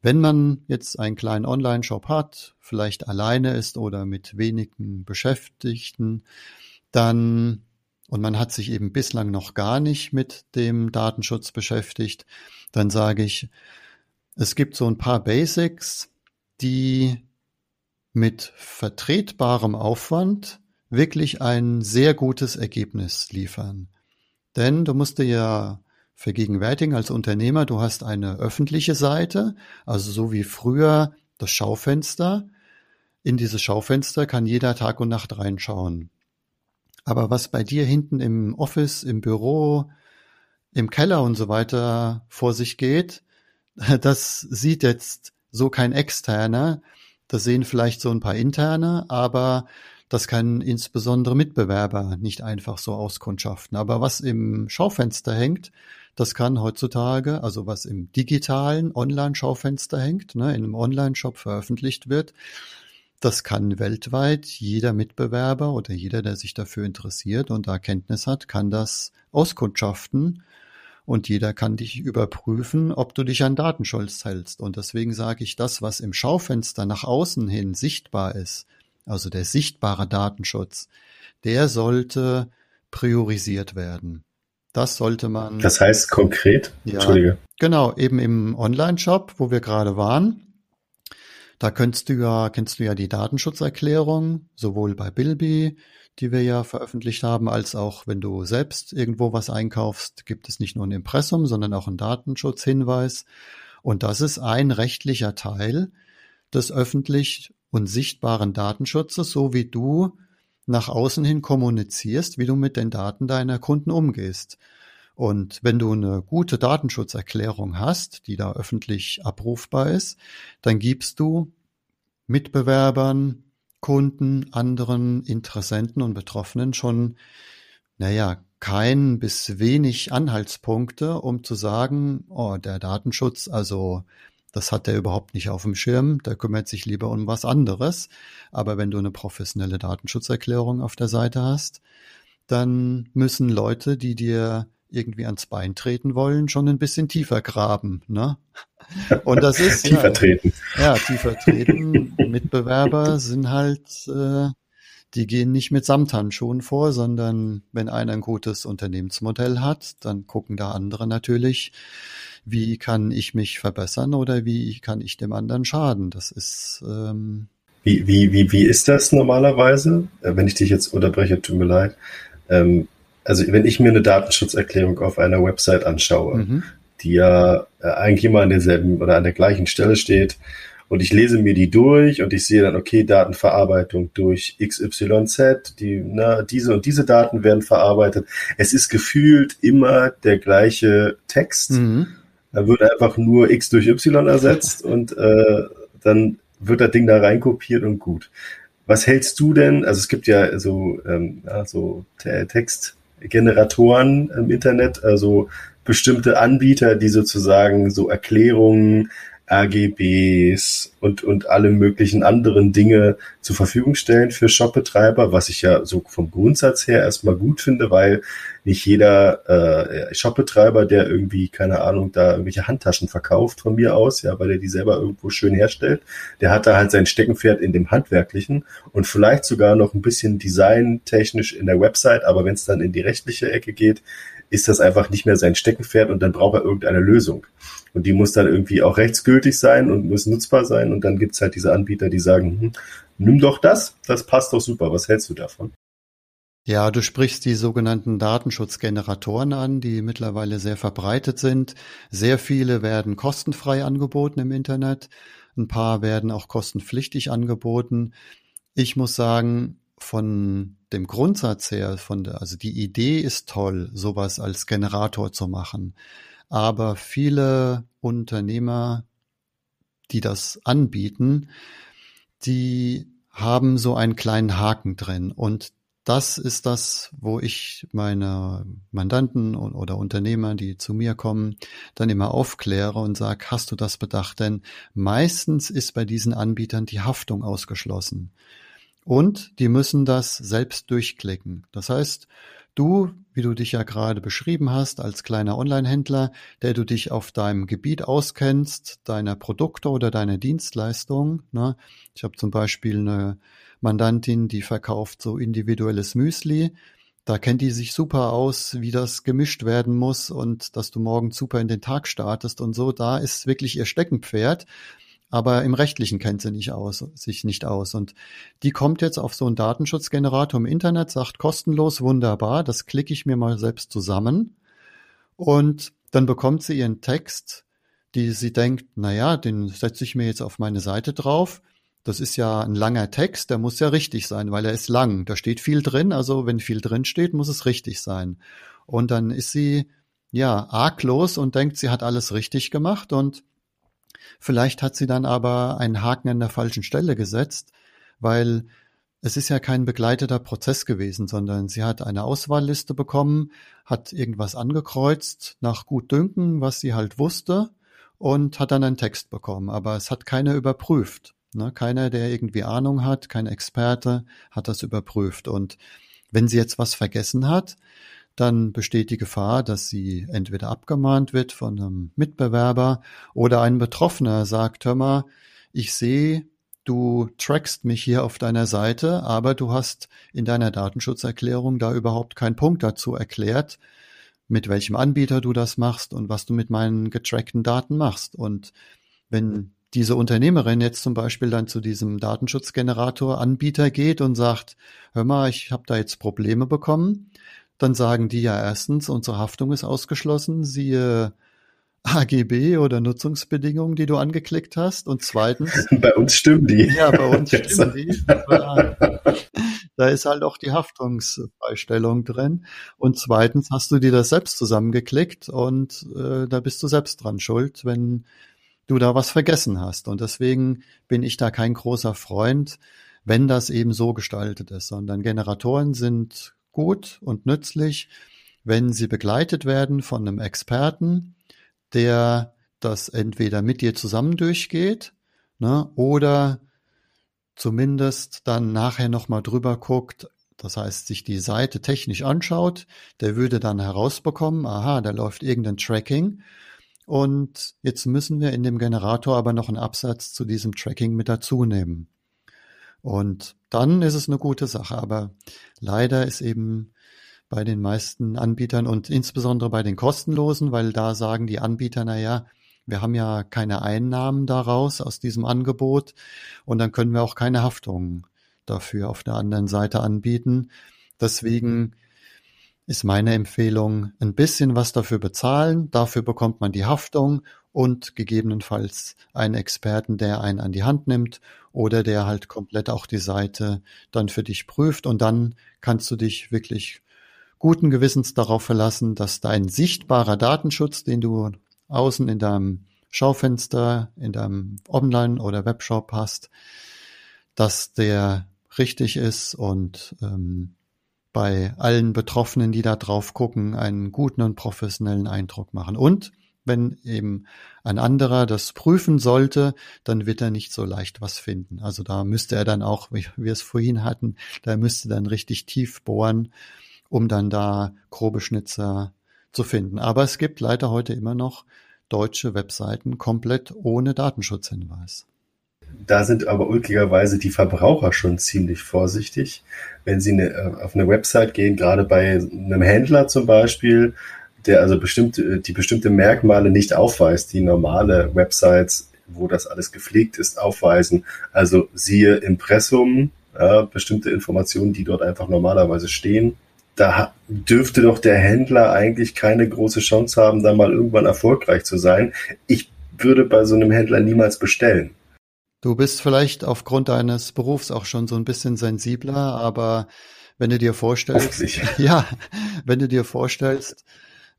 Wenn man jetzt einen kleinen Online-Shop hat, vielleicht alleine ist oder mit wenigen Beschäftigten, dann und man hat sich eben bislang noch gar nicht mit dem Datenschutz beschäftigt, dann sage ich, es gibt so ein paar Basics, die mit vertretbarem Aufwand wirklich ein sehr gutes Ergebnis liefern. Denn du musst dir ja vergegenwärtigen als Unternehmer, du hast eine öffentliche Seite, also so wie früher das Schaufenster. In dieses Schaufenster kann jeder Tag und Nacht reinschauen. Aber was bei dir hinten im Office, im Büro, im Keller und so weiter vor sich geht, (laughs) das sieht jetzt so kein externer. Das sehen vielleicht so ein paar interne, aber das kann insbesondere Mitbewerber nicht einfach so auskundschaften. Aber was im Schaufenster hängt, das kann heutzutage, also was im digitalen Online-Schaufenster hängt, ne, in einem Online-Shop veröffentlicht wird, das kann weltweit jeder Mitbewerber oder jeder, der sich dafür interessiert und da Kenntnis hat, kann das auskundschaften und jeder kann dich überprüfen, ob du dich an Datenschutz hältst. Und deswegen sage ich, das, was im Schaufenster nach außen hin sichtbar ist, also der sichtbare Datenschutz, der sollte priorisiert werden. Das sollte man. Das heißt konkret? Ja, Entschuldige. Genau, eben im Online-Shop, wo wir gerade waren, da kennst du ja, kennst du ja die Datenschutzerklärung, sowohl bei Bilby, die wir ja veröffentlicht haben, als auch wenn du selbst irgendwo was einkaufst, gibt es nicht nur ein Impressum, sondern auch einen Datenschutzhinweis. Und das ist ein rechtlicher Teil des öffentlich und sichtbaren Datenschutzes, so wie du nach außen hin kommunizierst, wie du mit den Daten deiner Kunden umgehst. Und wenn du eine gute Datenschutzerklärung hast, die da öffentlich abrufbar ist, dann gibst du Mitbewerbern, Kunden, anderen Interessenten und Betroffenen schon, naja, kein bis wenig Anhaltspunkte, um zu sagen, oh, der Datenschutz, also das hat er überhaupt nicht auf dem Schirm, der kümmert sich lieber um was anderes. Aber wenn du eine professionelle Datenschutzerklärung auf der Seite hast, dann müssen Leute, die dir irgendwie ans Bein treten wollen, schon ein bisschen tiefer graben. Ne? (laughs) Und das ist tiefer ja, treten. Ja, tiefer treten. (laughs) Mitbewerber sind halt, äh, die gehen nicht mit Samthandschuhen vor, sondern wenn einer ein gutes Unternehmensmodell hat, dann gucken da andere natürlich, wie kann ich mich verbessern oder wie kann ich dem anderen schaden. Das ist ähm, wie, wie, wie, wie ist das normalerweise? Äh, wenn ich dich jetzt unterbreche, tut mir leid. Ähm, also wenn ich mir eine Datenschutzerklärung auf einer Website anschaue, mhm. die ja äh, eigentlich immer an derselben oder an der gleichen Stelle steht, und ich lese mir die durch und ich sehe dann, okay, Datenverarbeitung durch XYZ, die, na, diese und diese Daten werden verarbeitet. Es ist gefühlt immer der gleiche Text. Mhm. Da wird einfach nur X durch Y ersetzt (laughs) und äh, dann wird das Ding da reinkopiert und gut. Was hältst du denn? Also es gibt ja so, ähm, ja, so Text, Generatoren im Internet, also bestimmte Anbieter, die sozusagen so Erklärungen AGBs und, und alle möglichen anderen Dinge zur Verfügung stellen für Shopbetreiber, was ich ja so vom Grundsatz her erstmal gut finde, weil nicht jeder äh, Shopbetreiber, der irgendwie, keine Ahnung, da irgendwelche Handtaschen verkauft von mir aus, ja, weil er die selber irgendwo schön herstellt, der hat da halt sein Steckenpferd in dem Handwerklichen und vielleicht sogar noch ein bisschen designtechnisch in der Website, aber wenn es dann in die rechtliche Ecke geht, ist das einfach nicht mehr sein Steckenpferd und dann braucht er irgendeine Lösung. Und die muss dann irgendwie auch rechtsgültig sein und muss nutzbar sein. Und dann gibt's halt diese Anbieter, die sagen, hm, nimm doch das, das passt doch super. Was hältst du davon? Ja, du sprichst die sogenannten Datenschutzgeneratoren an, die mittlerweile sehr verbreitet sind. Sehr viele werden kostenfrei angeboten im Internet. Ein paar werden auch kostenpflichtig angeboten. Ich muss sagen, von dem Grundsatz her, von der, also die Idee ist toll, sowas als Generator zu machen. Aber viele Unternehmer, die das anbieten, die haben so einen kleinen Haken drin. Und das ist das, wo ich meine Mandanten oder Unternehmer, die zu mir kommen, dann immer aufkläre und sage, hast du das bedacht? Denn meistens ist bei diesen Anbietern die Haftung ausgeschlossen. Und die müssen das selbst durchklicken. Das heißt, Du, wie du dich ja gerade beschrieben hast, als kleiner Online-Händler, der du dich auf deinem Gebiet auskennst, deiner Produkte oder deiner Dienstleistungen. Ne? Ich habe zum Beispiel eine Mandantin, die verkauft so individuelles Müsli. Da kennt die sich super aus, wie das gemischt werden muss und dass du morgen super in den Tag startest und so. Da ist wirklich ihr Steckenpferd aber im Rechtlichen kennt sie nicht aus, sich nicht aus. Und die kommt jetzt auf so einen Datenschutzgenerator im Internet, sagt kostenlos, wunderbar, das klicke ich mir mal selbst zusammen. Und dann bekommt sie ihren Text, die sie denkt, na ja, den setze ich mir jetzt auf meine Seite drauf. Das ist ja ein langer Text, der muss ja richtig sein, weil er ist lang. Da steht viel drin, also wenn viel drin steht, muss es richtig sein. Und dann ist sie ja arglos und denkt, sie hat alles richtig gemacht und Vielleicht hat sie dann aber einen Haken an der falschen Stelle gesetzt, weil es ist ja kein begleiteter Prozess gewesen, sondern sie hat eine Auswahlliste bekommen, hat irgendwas angekreuzt nach Gutdünken, was sie halt wusste und hat dann einen Text bekommen. Aber es hat keiner überprüft. Ne? Keiner, der irgendwie Ahnung hat, kein Experte, hat das überprüft. Und wenn sie jetzt was vergessen hat, dann besteht die Gefahr, dass sie entweder abgemahnt wird von einem Mitbewerber oder ein Betroffener sagt, hör mal, ich sehe, du trackst mich hier auf deiner Seite, aber du hast in deiner Datenschutzerklärung da überhaupt keinen Punkt dazu erklärt, mit welchem Anbieter du das machst und was du mit meinen getrackten Daten machst. Und wenn diese Unternehmerin jetzt zum Beispiel dann zu diesem Datenschutzgenerator Anbieter geht und sagt, hör mal, ich habe da jetzt Probleme bekommen, dann sagen die ja erstens, unsere Haftung ist ausgeschlossen, siehe AGB oder Nutzungsbedingungen, die du angeklickt hast. Und zweitens. (laughs) Bei uns stimmen die. Ja, bei uns stimmen die. (laughs) da ist halt auch die Haftungsfreistellung drin. Und zweitens hast du dir das selbst zusammengeklickt und äh, da bist du selbst dran schuld, wenn du da was vergessen hast. Und deswegen bin ich da kein großer Freund, wenn das eben so gestaltet ist, sondern Generatoren sind gut und nützlich, wenn sie begleitet werden von einem Experten, der das entweder mit dir zusammen durchgeht ne, oder zumindest dann nachher nochmal drüber guckt, das heißt, sich die Seite technisch anschaut, der würde dann herausbekommen, aha, da läuft irgendein Tracking und jetzt müssen wir in dem Generator aber noch einen Absatz zu diesem Tracking mit dazu nehmen. Und dann ist es eine gute Sache. Aber leider ist eben bei den meisten Anbietern und insbesondere bei den kostenlosen, weil da sagen die Anbieter, na ja, wir haben ja keine Einnahmen daraus aus diesem Angebot und dann können wir auch keine Haftung dafür auf der anderen Seite anbieten. Deswegen ist meine Empfehlung, ein bisschen was dafür bezahlen, dafür bekommt man die Haftung und gegebenenfalls einen Experten, der einen an die Hand nimmt oder der halt komplett auch die Seite dann für dich prüft und dann kannst du dich wirklich guten Gewissens darauf verlassen, dass dein sichtbarer Datenschutz, den du außen in deinem Schaufenster, in deinem Online- oder Webshop hast, dass der richtig ist und ähm, bei allen Betroffenen, die da drauf gucken, einen guten und professionellen Eindruck machen. Und wenn eben ein anderer das prüfen sollte, dann wird er nicht so leicht was finden. Also da müsste er dann auch, wie wir es vorhin hatten, da müsste dann richtig tief bohren, um dann da grobe Schnitzer zu finden. Aber es gibt leider heute immer noch deutsche Webseiten komplett ohne Datenschutzhinweis. Da sind aber ulkigerweise die Verbraucher schon ziemlich vorsichtig. Wenn sie eine, äh, auf eine Website gehen, gerade bei einem Händler zum Beispiel, der also bestimmte, die bestimmte Merkmale nicht aufweist, die normale Websites, wo das alles gepflegt ist, aufweisen. Also siehe Impressum, ja, bestimmte Informationen, die dort einfach normalerweise stehen. Da dürfte doch der Händler eigentlich keine große Chance haben, da mal irgendwann erfolgreich zu sein. Ich würde bei so einem Händler niemals bestellen. Du bist vielleicht aufgrund deines Berufs auch schon so ein bisschen sensibler, aber wenn du dir vorstellst, (laughs) ja, wenn du dir vorstellst,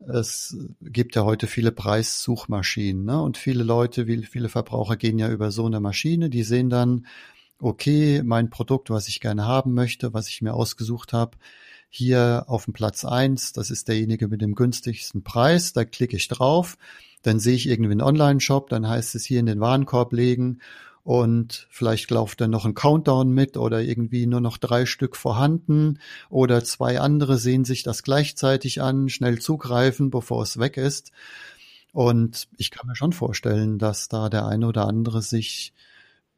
es gibt ja heute viele Preissuchmaschinen, ne? Und viele Leute, viele Verbraucher gehen ja über so eine Maschine, die sehen dann, okay, mein Produkt, was ich gerne haben möchte, was ich mir ausgesucht habe, hier auf dem Platz eins, das ist derjenige mit dem günstigsten Preis, da klicke ich drauf, dann sehe ich irgendwie einen Online-Shop, dann heißt es hier in den Warenkorb legen und vielleicht läuft dann noch ein Countdown mit oder irgendwie nur noch drei Stück vorhanden oder zwei andere sehen sich das gleichzeitig an, schnell zugreifen, bevor es weg ist. Und ich kann mir schon vorstellen, dass da der eine oder andere sich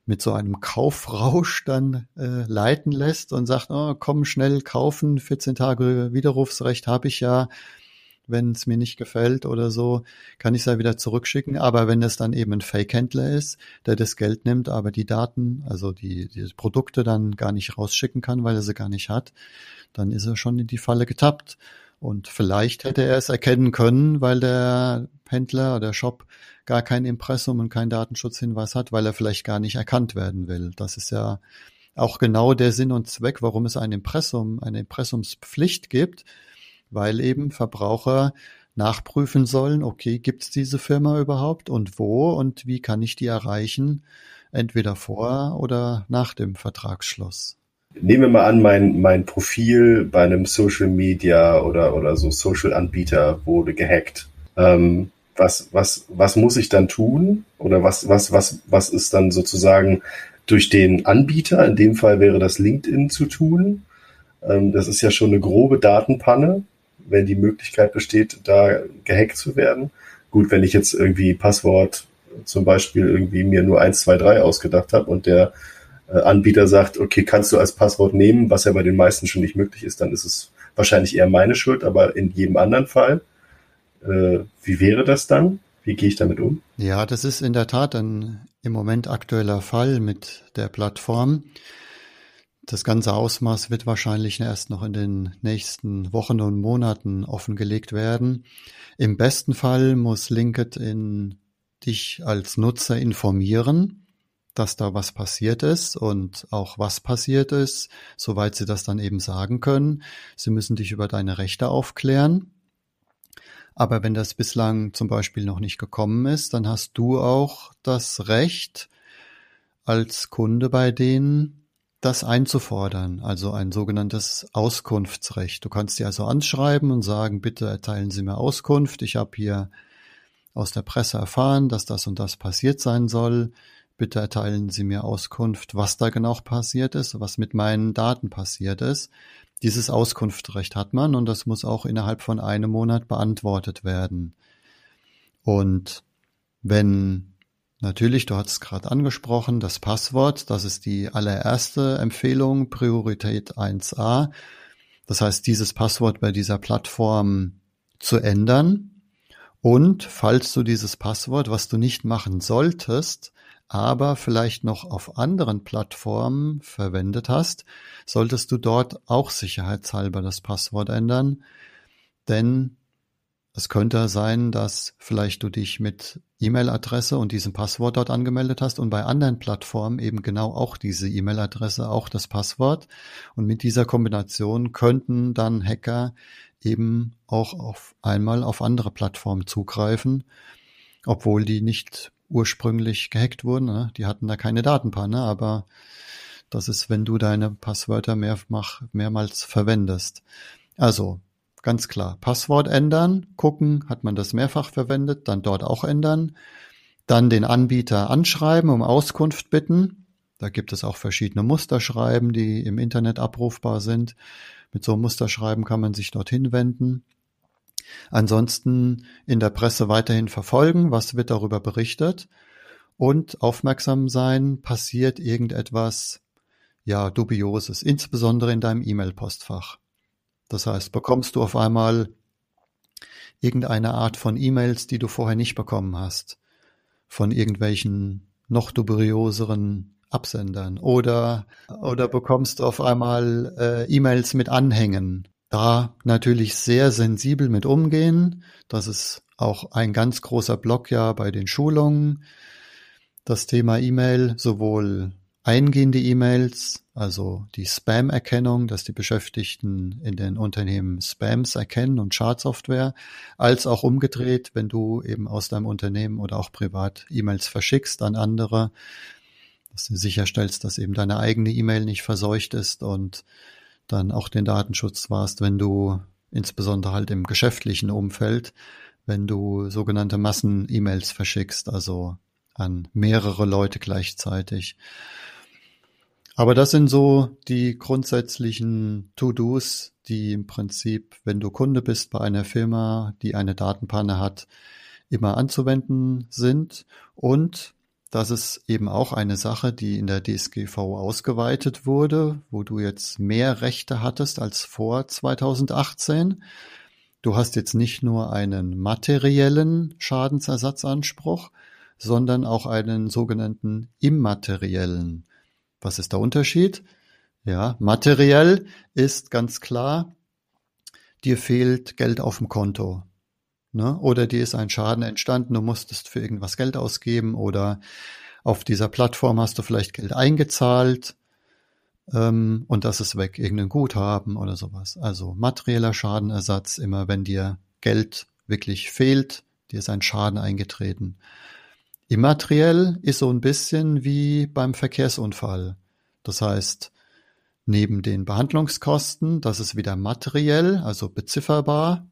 mit so einem Kaufrausch dann äh, leiten lässt und sagt, oh, komm schnell kaufen, 14 Tage Widerrufsrecht habe ich ja, wenn es mir nicht gefällt oder so, kann ich es ja wieder zurückschicken. Aber wenn es dann eben ein Fake-Händler ist, der das Geld nimmt, aber die Daten, also die, die Produkte dann gar nicht rausschicken kann, weil er sie gar nicht hat, dann ist er schon in die Falle getappt. Und vielleicht hätte er es erkennen können, weil der Händler oder der Shop gar kein Impressum und kein Datenschutzhinweis hat, weil er vielleicht gar nicht erkannt werden will. Das ist ja auch genau der Sinn und Zweck, warum es ein Impressum, eine Impressumspflicht gibt, weil eben Verbraucher nachprüfen sollen, okay, gibt es diese Firma überhaupt und wo und wie kann ich die erreichen, entweder vor oder nach dem Vertragsschluss. Nehmen wir mal an, mein, mein Profil bei einem Social Media oder, oder so Social Anbieter wurde gehackt. Ähm, was, was, was muss ich dann tun? Oder was, was, was, was ist dann sozusagen durch den Anbieter, in dem Fall wäre das LinkedIn zu tun? Ähm, das ist ja schon eine grobe Datenpanne wenn die Möglichkeit besteht, da gehackt zu werden. Gut, wenn ich jetzt irgendwie Passwort zum Beispiel irgendwie mir nur eins, zwei, drei ausgedacht habe und der äh, Anbieter sagt, okay, kannst du als Passwort nehmen, was ja bei den meisten schon nicht möglich ist, dann ist es wahrscheinlich eher meine Schuld, aber in jedem anderen Fall, äh, wie wäre das dann? Wie gehe ich damit um? Ja, das ist in der Tat ein im Moment aktueller Fall mit der Plattform. Das ganze Ausmaß wird wahrscheinlich erst noch in den nächsten Wochen und Monaten offengelegt werden. Im besten Fall muss LinkedIn dich als Nutzer informieren, dass da was passiert ist und auch was passiert ist, soweit sie das dann eben sagen können. Sie müssen dich über deine Rechte aufklären. Aber wenn das bislang zum Beispiel noch nicht gekommen ist, dann hast du auch das Recht als Kunde bei denen, das einzufordern, also ein sogenanntes Auskunftsrecht. Du kannst sie also anschreiben und sagen, bitte erteilen Sie mir Auskunft. Ich habe hier aus der Presse erfahren, dass das und das passiert sein soll. Bitte erteilen Sie mir Auskunft, was da genau passiert ist, was mit meinen Daten passiert ist. Dieses Auskunftsrecht hat man und das muss auch innerhalb von einem Monat beantwortet werden. Und wenn Natürlich, du hast es gerade angesprochen, das Passwort, das ist die allererste Empfehlung, Priorität 1a. Das heißt, dieses Passwort bei dieser Plattform zu ändern. Und falls du dieses Passwort, was du nicht machen solltest, aber vielleicht noch auf anderen Plattformen verwendet hast, solltest du dort auch sicherheitshalber das Passwort ändern. Denn es könnte sein, dass vielleicht du dich mit E-Mail-Adresse und diesem Passwort dort angemeldet hast und bei anderen Plattformen eben genau auch diese E-Mail-Adresse, auch das Passwort. Und mit dieser Kombination könnten dann Hacker eben auch auf einmal auf andere Plattformen zugreifen, obwohl die nicht ursprünglich gehackt wurden. Ne? Die hatten da keine Datenpanne, aber Das ist, wenn du deine Passwörter mehrmals verwendest. Also, ganz klar, Passwort ändern, gucken, hat man das mehrfach verwendet, dann dort auch ändern. Dann den Anbieter anschreiben, um Auskunft bitten. Da gibt es auch verschiedene Musterschreiben, die im Internet abrufbar sind. Mit so einem Musterschreiben kann man sich dorthin wenden. Ansonsten in der Presse weiterhin verfolgen, was wird darüber berichtet und aufmerksam sein, passiert irgendetwas, ja, dubioses, insbesondere in deinem E-Mail-Postfach. Das heißt, bekommst du auf einmal irgendeine Art von E-Mails, die du vorher nicht bekommen hast, von irgendwelchen noch dubioseren Absendern oder oder bekommst du auf einmal äh, E-Mails mit Anhängen. Da natürlich sehr sensibel mit umgehen. Das ist auch ein ganz großer Block ja bei den Schulungen. Das Thema E-Mail, sowohl eingehende E-Mails, also die Spam-Erkennung, dass die Beschäftigten in den Unternehmen Spams erkennen und Schadsoftware, als auch umgedreht, wenn du eben aus deinem Unternehmen oder auch privat E-Mails verschickst an andere, dass du sicherstellst, dass eben deine eigene E-Mail nicht verseucht ist und dann auch den Datenschutz warst, wenn du insbesondere halt im geschäftlichen Umfeld, wenn du sogenannte Massen-E-Mails verschickst, also an mehrere Leute gleichzeitig. Aber das sind so die grundsätzlichen To-Dos, die im Prinzip, wenn du Kunde bist bei einer Firma, die eine Datenpanne hat, immer anzuwenden sind. Und das ist eben auch eine Sache, die in der DSGV ausgeweitet wurde, wo du jetzt mehr Rechte hattest als vor 2018. Du hast jetzt nicht nur einen materiellen Schadensersatzanspruch, sondern auch einen sogenannten immateriellen. Was ist der Unterschied? Ja, materiell ist ganz klar, dir fehlt Geld auf dem Konto. Ne? Oder dir ist ein Schaden entstanden, du musstest für irgendwas Geld ausgeben oder auf dieser Plattform hast du vielleicht Geld eingezahlt ähm, und das ist weg, irgendein Guthaben oder sowas. Also materieller Schadenersatz, immer wenn dir Geld wirklich fehlt, dir ist ein Schaden eingetreten. Immateriell ist so ein bisschen wie beim Verkehrsunfall. Das heißt, neben den Behandlungskosten, das ist wieder materiell, also bezifferbar,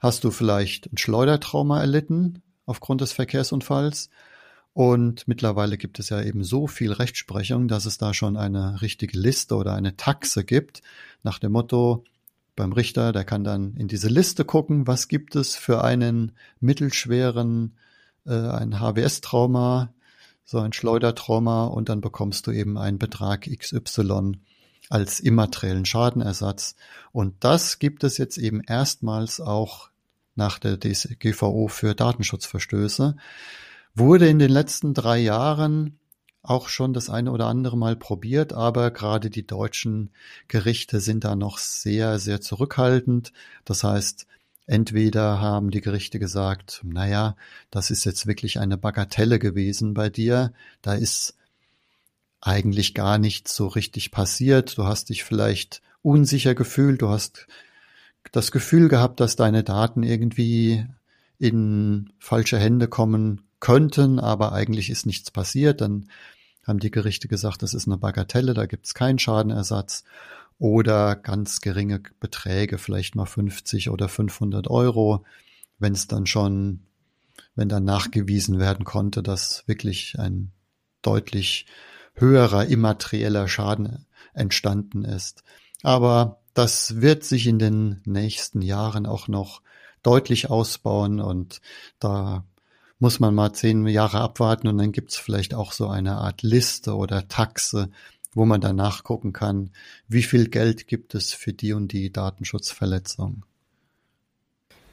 hast du vielleicht ein Schleudertrauma erlitten aufgrund des Verkehrsunfalls. Und mittlerweile gibt es ja eben so viel Rechtsprechung, dass es da schon eine richtige Liste oder eine Taxe gibt, nach dem Motto, beim Richter, der kann dann in diese Liste gucken, was gibt es für einen mittelschweren ein HWS-Trauma, so ein Schleudertrauma und dann bekommst du eben einen Betrag XY als immateriellen Schadenersatz. Und das gibt es jetzt eben erstmals auch nach der DSGVO für Datenschutzverstöße. Wurde in den letzten drei Jahren auch schon das eine oder andere Mal probiert, aber gerade die deutschen Gerichte sind da noch sehr, sehr zurückhaltend. Das heißt, Entweder haben die Gerichte gesagt, naja, das ist jetzt wirklich eine Bagatelle gewesen bei dir, da ist eigentlich gar nichts so richtig passiert, du hast dich vielleicht unsicher gefühlt, du hast das Gefühl gehabt, dass deine Daten irgendwie in falsche Hände kommen könnten, aber eigentlich ist nichts passiert, dann haben die Gerichte gesagt, das ist eine Bagatelle, da gibt es keinen Schadenersatz oder ganz geringe Beträge, vielleicht mal 50 oder 500 Euro, wenn es dann schon, wenn dann nachgewiesen werden konnte, dass wirklich ein deutlich höherer immaterieller Schaden entstanden ist. Aber das wird sich in den nächsten Jahren auch noch deutlich ausbauen und da muss man mal zehn Jahre abwarten und dann gibt's vielleicht auch so eine Art Liste oder Taxe, wo man dann nachgucken kann, wie viel Geld gibt es für die und die Datenschutzverletzung.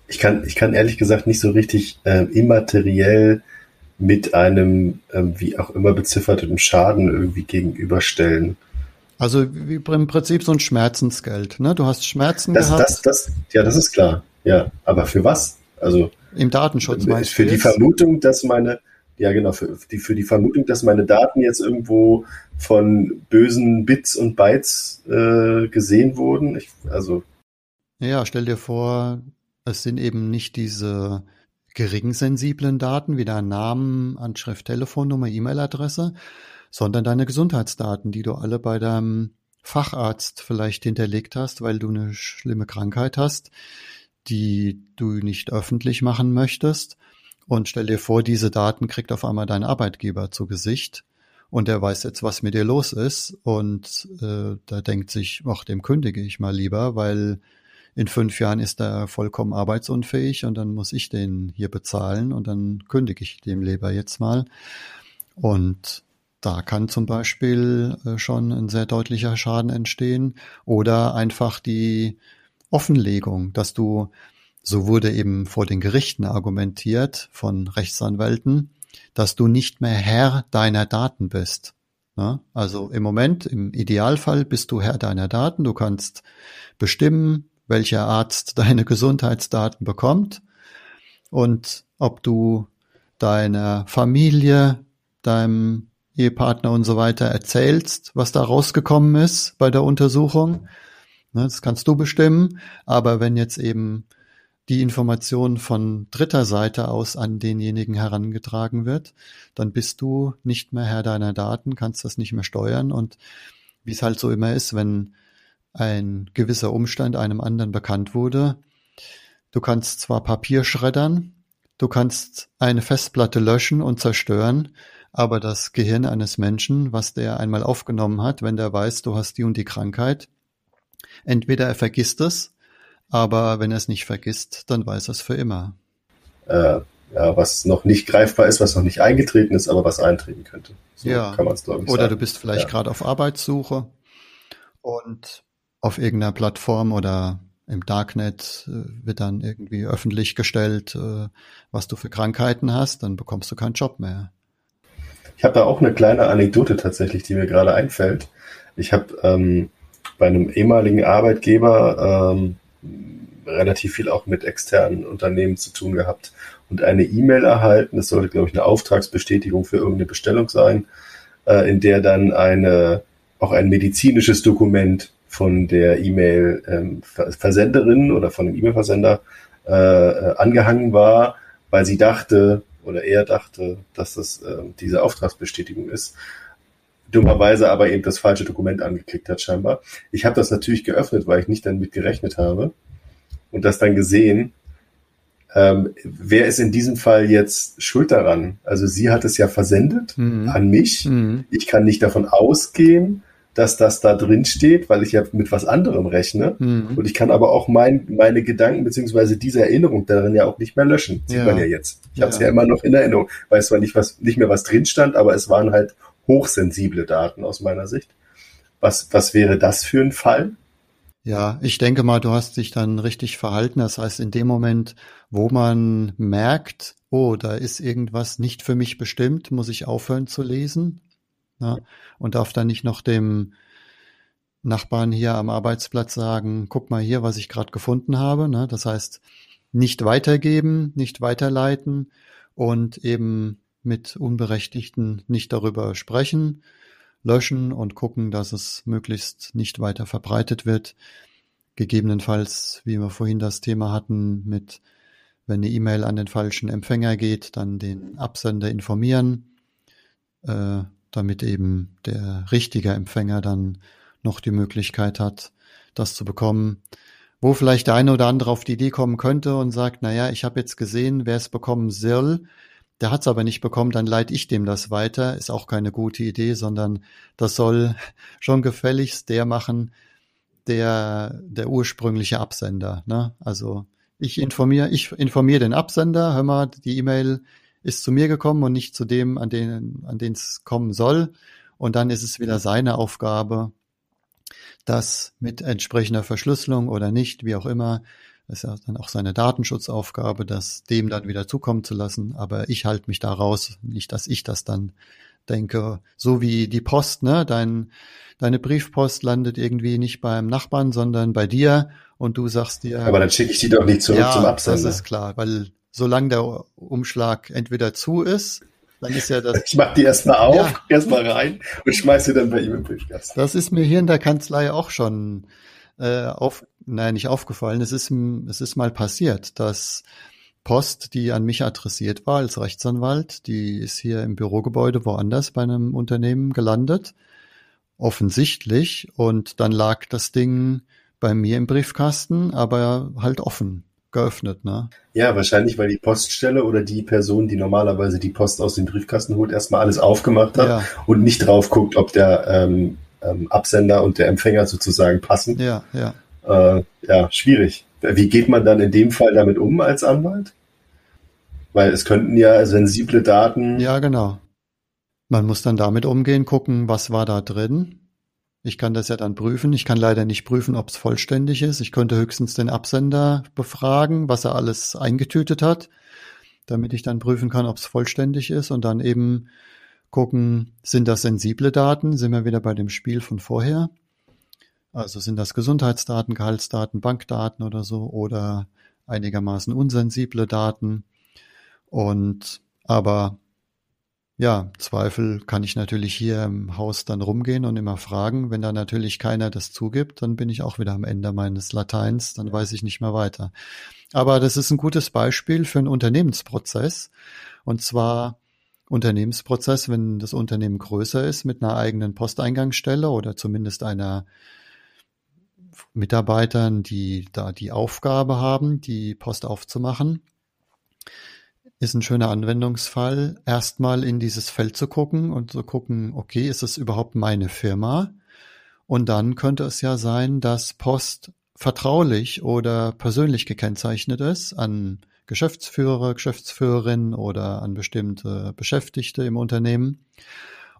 Ich kann, ich kann ehrlich gesagt nicht so richtig äh, immateriell mit einem äh, wie auch immer bezifferten Schaden irgendwie gegenüberstellen. Also wie im Prinzip so ein Schmerzensgeld. Ne? Du hast Schmerzen das, gehabt. Das, das, ja, das ist klar. Ja, aber für was? Also im Datenschutz meinst Für die Vermutung, dass meine, ja genau, für die, für die Vermutung, dass meine Daten jetzt irgendwo von bösen Bits und Bytes äh, gesehen wurden. Ich, also. Ja, stell dir vor, es sind eben nicht diese gering sensiblen Daten wie dein Namen, Anschrift, Telefonnummer, E-Mail-Adresse, sondern deine Gesundheitsdaten, die du alle bei deinem Facharzt vielleicht hinterlegt hast, weil du eine schlimme Krankheit hast, die du nicht öffentlich machen möchtest. Und stell dir vor, diese Daten kriegt auf einmal dein Arbeitgeber zu Gesicht und er weiß jetzt, was mit dir los ist. Und äh, da denkt sich, ach, dem kündige ich mal lieber, weil in fünf Jahren ist er vollkommen arbeitsunfähig und dann muss ich den hier bezahlen und dann kündige ich dem lieber jetzt mal. Und da kann zum Beispiel äh, schon ein sehr deutlicher Schaden entstehen oder einfach die Offenlegung, dass du, so wurde eben vor den Gerichten argumentiert von Rechtsanwälten, dass du nicht mehr Herr deiner Daten bist. Also im Moment, im Idealfall bist du Herr deiner Daten. Du kannst bestimmen, welcher Arzt (laughs) deine Gesundheitsdaten bekommt und ob du deiner Familie, deinem Ehepartner und so weiter erzählst, was da rausgekommen ist bei der Untersuchung. Ne, das kannst du bestimmen. Aber wenn jetzt eben die Information von dritter Seite aus an denjenigen herangetragen wird, dann bist du nicht mehr Herr deiner Daten, kannst das nicht mehr steuern. Und wie es halt so immer ist, wenn ein gewisser Umstand einem anderen bekannt wurde, du kannst zwar Papier schreddern, du kannst eine Festplatte löschen und zerstören, aber das Gehirn eines Menschen, was der einmal aufgenommen hat, wenn der weiß, du hast die und die Krankheit, entweder er vergisst es, aber wenn er es nicht vergisst, dann weiß er es für immer. Äh, ja, was noch nicht greifbar ist, was noch nicht eingetreten ist, aber was eintreten könnte. So ja. kann man es, glaube ich, Oder sagen. du bist vielleicht ja. gerade auf Arbeitssuche und auf irgendeiner Plattform oder im Darknet äh, wird dann irgendwie öffentlich gestellt, äh, was du für Krankheiten hast, dann bekommst du keinen Job mehr. Ich habe da auch eine kleine Anekdote tatsächlich, die mir gerade einfällt. Ich habe ähm, bei einem ehemaligen Arbeitgeber ähm, relativ viel auch mit externen Unternehmen zu tun gehabt und eine E-Mail erhalten. Das sollte, glaube ich, eine Auftragsbestätigung für irgendeine Bestellung sein, äh, in der dann eine auch ein medizinisches Dokument von der E-Mail-Versenderin ähm, oder von dem E-Mail-Versender äh, äh, angehangen war, weil sie dachte, oder er dachte, dass das äh, diese Auftragsbestätigung ist. Dummerweise aber eben das falsche Dokument angeklickt hat scheinbar. Ich habe das natürlich geöffnet, weil ich nicht damit gerechnet habe und das dann gesehen. Ähm, wer ist in diesem Fall jetzt schuld daran? Also sie hat es ja versendet mhm. an mich. Mhm. Ich kann nicht davon ausgehen, dass das da drin steht, weil ich ja mit was anderem rechne. Mhm. Und ich kann aber auch mein, meine Gedanken beziehungsweise diese Erinnerung darin ja auch nicht mehr löschen. Sieht ja. man ja jetzt. Ich ja. habe es ja immer noch in Erinnerung. Weiß zwar nicht, was, nicht mehr was drin stand, aber es waren halt hochsensible Daten aus meiner Sicht. Was, was wäre das für ein Fall? Ja, ich denke mal, du hast dich dann richtig verhalten. Das heißt, in dem Moment, wo man merkt, oh, da ist irgendwas nicht für mich bestimmt, muss ich aufhören zu lesen Ne? Und darf dann nicht noch dem Nachbarn hier am Arbeitsplatz sagen, guck mal hier, was ich gerade gefunden habe. Ne? Das heißt, nicht weitergeben, nicht weiterleiten und eben mit Unberechtigten nicht darüber sprechen, löschen und gucken, dass es möglichst nicht weiter verbreitet wird. Gegebenenfalls, wie wir vorhin das Thema hatten, mit wenn eine E-Mail an den falschen Empfänger geht, dann den Absender informieren, äh, damit eben der richtige Empfänger dann noch die Möglichkeit hat, das zu bekommen. Wo vielleicht der eine oder andere auf die Idee kommen könnte und sagt, na ja, ich habe jetzt gesehen, wer es bekommen soll, der hat es aber nicht bekommen, dann leite ich dem das weiter, ist auch keine gute Idee, sondern das soll (laughs) schon gefälligst der machen, der der ursprüngliche Absender. Ne? Also ich informiere, ich informiere den Absender, hör mal, die E-Mail ist zu mir gekommen und nicht zu dem, an den, an den es kommen soll. Und dann ist es wieder seine Aufgabe, das mit entsprechender Verschlüsselung oder nicht, wie auch immer, das ist ja dann auch seine Datenschutzaufgabe, das dem dann wieder zukommen zu lassen. Aber ich halte mich da raus, nicht, dass ich das dann denke, so wie die Post, ne, dein, deine Briefpost landet irgendwie nicht beim Nachbarn, sondern bei dir und du sagst dir. Aber dann schicke ich die doch nicht zurück ja, zum Absender. Das ist klar, weil solange der Umschlag entweder zu ist, dann ist ja das. (laughs) Ich mach die erstmal auf, ja. erstmal rein und schmeiße dann bei ihm im Briefkasten. Das ist mir hier in der Kanzlei auch schon äh, auf, nein, nicht aufgefallen. Es ist, es ist mal passiert, dass Post, die an mich adressiert war als Rechtsanwalt, die ist hier im Bürogebäude woanders bei einem Unternehmen gelandet. Offensichtlich. Und dann lag das Ding bei mir im Briefkasten, aber halt offen geöffnet, ne? Ja, wahrscheinlich, weil die Poststelle oder die Person, die normalerweise die Post aus dem Briefkasten holt, erstmal alles aufgemacht hat ja. und nicht drauf guckt, ob der ähm, ähm, Absender und der Empfänger sozusagen passen. Ja, ja. Äh, ja, schwierig. Wie geht man dann in dem Fall damit um als Anwalt? Weil es könnten ja sensible Daten. Ja, genau. Man muss dann damit umgehen, gucken, was war da drin. Ich kann das ja dann prüfen. Ich kann leider nicht prüfen, ob es vollständig ist. Ich könnte höchstens den Absender befragen, was er alles eingetütet hat, damit ich dann prüfen kann, ob es vollständig ist und dann eben gucken, sind das sensible Daten? Sind wir wieder bei dem Spiel von vorher? Also sind das Gesundheitsdaten, Gehaltsdaten, Bankdaten oder so oder einigermaßen unsensible Daten? Und aber ja, Zweifel kann ich natürlich hier im Haus dann rumgehen und immer fragen. Wenn da natürlich keiner das zugibt, dann bin ich auch wieder am Ende meines Lateins, dann weiß ich nicht mehr weiter. Aber das ist ein gutes Beispiel für einen Unternehmensprozess. Und zwar Unternehmensprozess, wenn das Unternehmen größer ist mit einer eigenen Posteingangsstelle oder zumindest einer Mitarbeitern, die da die Aufgabe haben, die Post aufzumachen ist ein schöner Anwendungsfall, erstmal in dieses Feld zu gucken und zu gucken, okay, ist es überhaupt meine Firma? Und dann könnte es ja sein, dass Post vertraulich oder persönlich gekennzeichnet ist an Geschäftsführer, Geschäftsführerin oder an bestimmte Beschäftigte im Unternehmen.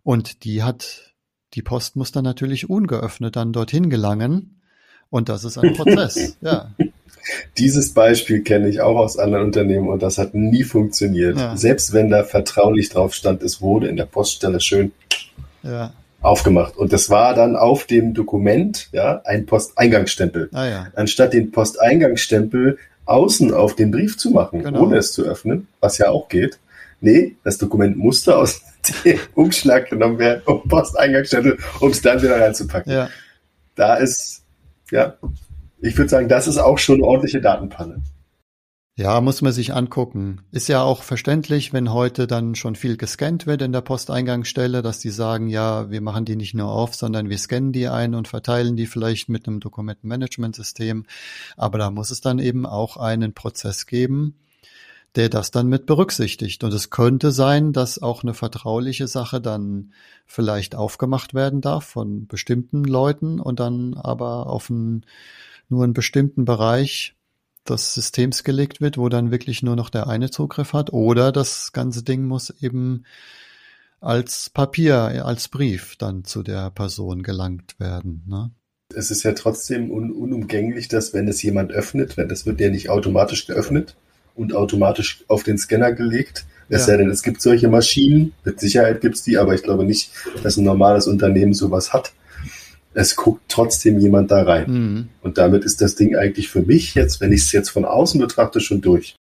Und die hat, die Post muss dann natürlich ungeöffnet dann dorthin gelangen. Und das ist ein (laughs) Prozess, ja. Dieses Beispiel kenne ich auch aus anderen Unternehmen und das hat nie funktioniert. Ja. Selbst wenn da vertraulich drauf stand, es wurde in der Poststelle schön ja. aufgemacht. Und das war dann auf dem Dokument ja, ein Posteingangsstempel. Ah, ja. Anstatt den Posteingangsstempel außen auf den Brief zu machen, genau. ohne es zu öffnen, was ja auch geht. Nee, das Dokument musste aus (laughs) dem Umschlag genommen werden, um Posteingangsstempel, um es dann wieder reinzupacken. Ja. Da ist, ja, ich würde sagen, das ist auch schon eine ordentliche Datenpanne. Ja, muss man sich angucken. Ist ja auch verständlich, wenn heute dann schon viel gescannt wird in der Posteingangsstelle, dass die sagen, ja, wir machen die nicht nur auf, sondern wir scannen die ein und verteilen die vielleicht mit einem Dokumentenmanagementsystem. Aber da muss es dann eben auch einen Prozess geben, der das dann mit berücksichtigt. Und es könnte sein, dass auch eine vertrauliche Sache dann vielleicht aufgemacht werden darf von bestimmten Leuten und dann aber auf ein nur einen bestimmten Bereich des Systems gelegt wird, wo dann wirklich nur noch der eine Zugriff hat, oder das ganze Ding muss eben als Papier, als Brief dann zu der Person gelangt werden. Ne? Es ist ja trotzdem un unumgänglich, dass wenn es jemand öffnet, wenn das wird ja nicht automatisch geöffnet und automatisch auf den Scanner gelegt. Es ja. sei denn, es gibt solche Maschinen, mit Sicherheit gibt es die, aber ich glaube nicht, dass ein normales Unternehmen sowas hat es guckt trotzdem jemand da rein. Mhm. Und damit ist das Ding eigentlich für mich jetzt, wenn ich es jetzt von außen betrachte, schon durch.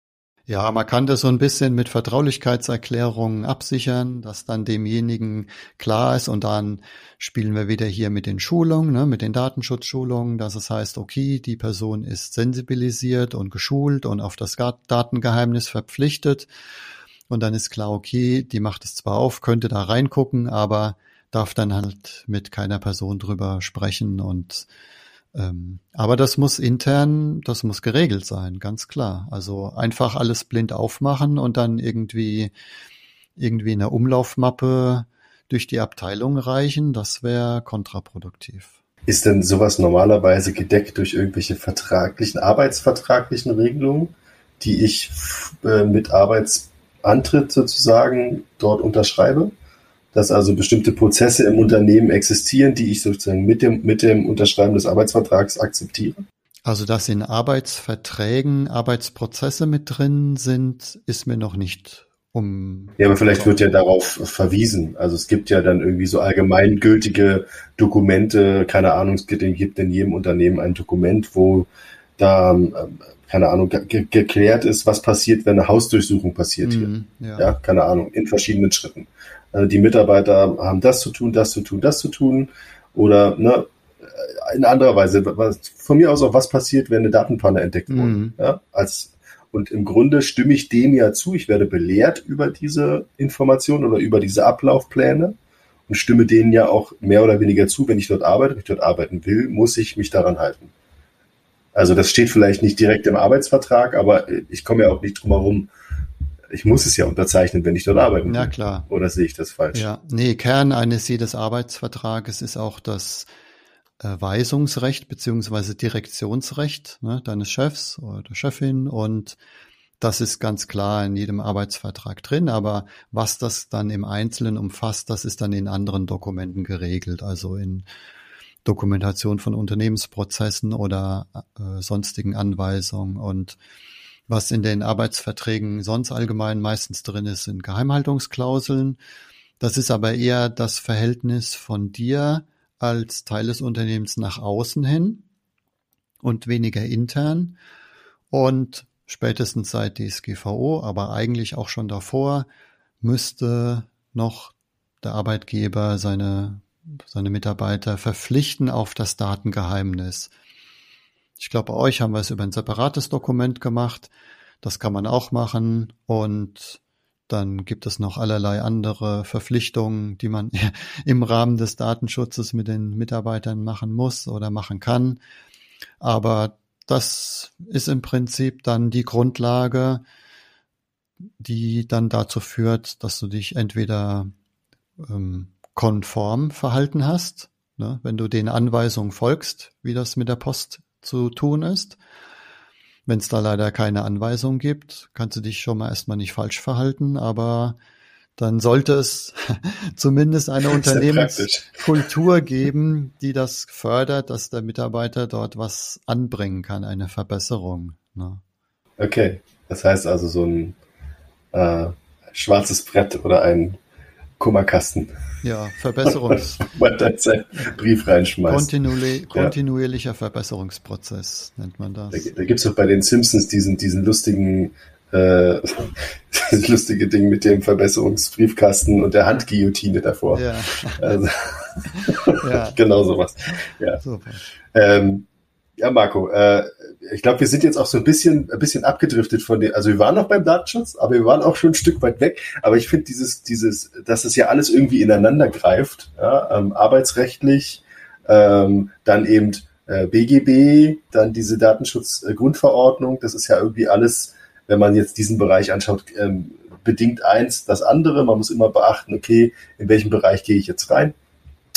Ja, man kann das so ein bisschen mit Vertraulichkeitserklärungen absichern, dass dann demjenigen klar ist und dann spielen wir wieder hier mit den Schulungen, ne, mit den Datenschutzschulungen, dass es heißt, okay, die Person ist sensibilisiert und geschult und auf das Datengeheimnis verpflichtet und dann ist klar, okay, die macht es zwar auf, könnte da reingucken, aber darf dann halt mit keiner Person drüber sprechen und ähm, aber das muss intern, das muss geregelt sein, ganz klar. Also einfach alles blind aufmachen und dann irgendwie irgendwie eine Umlaufmappe durch die Abteilung reichen, das wäre kontraproduktiv. Ist denn sowas normalerweise gedeckt durch irgendwelche vertraglichen, arbeitsvertraglichen Regelungen, die ich äh, mit Arbeitsantritt sozusagen dort unterschreibe? Dass also bestimmte Prozesse im Unternehmen existieren, die ich sozusagen mit dem, mit dem Unterschreiben des Arbeitsvertrags akzeptiere? Also, dass in Arbeitsverträgen Arbeitsprozesse mit drin sind, ist mir noch nicht um. Ja, aber vielleicht wird ja darauf verwiesen. Also es gibt ja dann irgendwie so allgemeingültige Dokumente, keine Ahnung, es gibt in jedem Unternehmen ein Dokument, wo da, ähm, keine Ahnung, ge geklärt ist, was passiert, wenn eine Hausdurchsuchung passiert mhm, hier. Ja. ja, keine Ahnung, in verschiedenen Schritten. Also die Mitarbeiter haben das zu tun, das zu tun, das zu tun. Oder ne, in anderer Weise, was, von mir aus auch, was passiert, wenn eine Datenpanne entdeckt wurde. Mhm. Ja, als, Und im Grunde stimme ich dem ja zu. Ich werde belehrt über diese Informationen oder über diese Ablaufpläne und stimme denen ja auch mehr oder weniger zu. Wenn ich dort arbeite, wenn ich dort arbeiten will, muss ich mich daran halten. Also das steht vielleicht nicht direkt im Arbeitsvertrag, aber ich komme ja auch nicht drum herum, ich muss es ja unterzeichnen, wenn ich dort arbeiten will. Ja, klar. Oder sehe ich das falsch? Ja, nee, Kern eines jedes Arbeitsvertrages ist auch das äh, Weisungsrecht beziehungsweise Direktionsrecht ne, deines Chefs oder der Chefin und das ist ganz klar in jedem Arbeitsvertrag drin, aber was das dann im Einzelnen umfasst, das ist dann in anderen Dokumenten geregelt, also in Dokumentation von Unternehmensprozessen oder äh, sonstigen Anweisungen und was in den Arbeitsverträgen sonst allgemein meistens drin ist, sind Geheimhaltungsklauseln. Das ist aber eher das Verhältnis von dir als Teil des Unternehmens nach außen hin und weniger intern. Und spätestens seit DSGVO, aber eigentlich auch schon davor, müsste noch der Arbeitgeber seine, seine Mitarbeiter verpflichten auf das Datengeheimnis. Ich glaube, bei euch haben wir es über ein separates Dokument gemacht. Das kann man auch machen. Und dann gibt es noch allerlei andere Verpflichtungen, die man (laughs) im Rahmen des Datenschutzes mit den Mitarbeitern machen muss oder machen kann. Aber das ist im Prinzip dann die Grundlage, die dann dazu führt, dass du dich entweder ähm, konform verhalten hast, ne, wenn du den Anweisungen folgst, wie das mit der Post zu tun ist, wenn es da leider keine Anweisung gibt, kannst du dich schon mal erstmal nicht falsch verhalten, aber dann sollte es (laughs) zumindest eine Unternehmenskultur geben, die das fördert, dass der Mitarbeiter dort was anbringen kann, eine Verbesserung. Ne? Okay, das heißt also so ein äh, schwarzes Brett oder ein Kummerkasten. Ja, Verbesserungs. (laughs) man da seinen Brief reinschmeißt. Kontinuierli kontinuierlicher ja. Verbesserungsprozess nennt man das. Da, da gibt es doch bei den Simpsons diesen, diesen lustigen, äh, das (laughs) lustige Ding mit dem Verbesserungsbriefkasten und der Handguillotine davor. Ja. Also, (laughs) ja. genau sowas. Ja. Super. Ähm, ja, Marco, äh, ich glaube, wir sind jetzt auch so ein bisschen, ein bisschen abgedriftet von dem, also wir waren noch beim Datenschutz, aber wir waren auch schon ein Stück weit weg. Aber ich finde dieses, dieses, dass es ja alles irgendwie ineinander greift, ja, ähm, arbeitsrechtlich, ähm, dann eben äh, BGB, dann diese Datenschutzgrundverordnung, das ist ja irgendwie alles, wenn man jetzt diesen Bereich anschaut, ähm, bedingt eins das andere. Man muss immer beachten, okay, in welchem Bereich gehe ich jetzt rein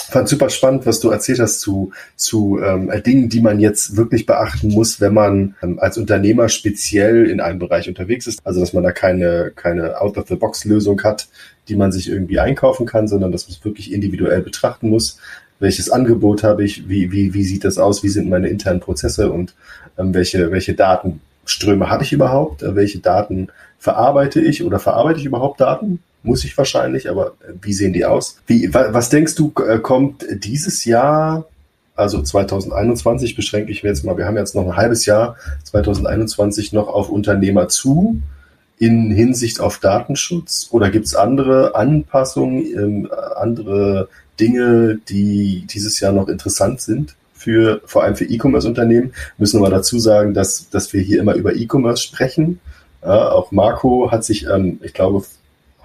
fand super spannend, was du erzählt hast zu, zu ähm, Dingen, die man jetzt wirklich beachten muss, wenn man ähm, als Unternehmer speziell in einem Bereich unterwegs ist. Also, dass man da keine, keine Out-of-the-Box-Lösung hat, die man sich irgendwie einkaufen kann, sondern dass man es wirklich individuell betrachten muss. Welches Angebot habe ich? Wie, wie, wie sieht das aus? Wie sind meine internen Prozesse und ähm, welche, welche Datenströme habe ich überhaupt? Äh, welche Daten verarbeite ich oder verarbeite ich überhaupt Daten? Muss ich wahrscheinlich, aber äh, wie sehen die aus? Wie, was denkst du, äh, kommt dieses Jahr, also 2021 beschränke ich mir jetzt mal, wir haben jetzt noch ein halbes Jahr 2021 noch auf Unternehmer zu in Hinsicht auf Datenschutz oder gibt es andere Anpassungen, ähm, andere Dinge, die dieses Jahr noch interessant sind? Für, vor allem für E-Commerce-Unternehmen müssen wir dazu sagen, dass, dass wir hier immer über E-Commerce sprechen. Ja, auch Marco hat sich, ähm, ich glaube,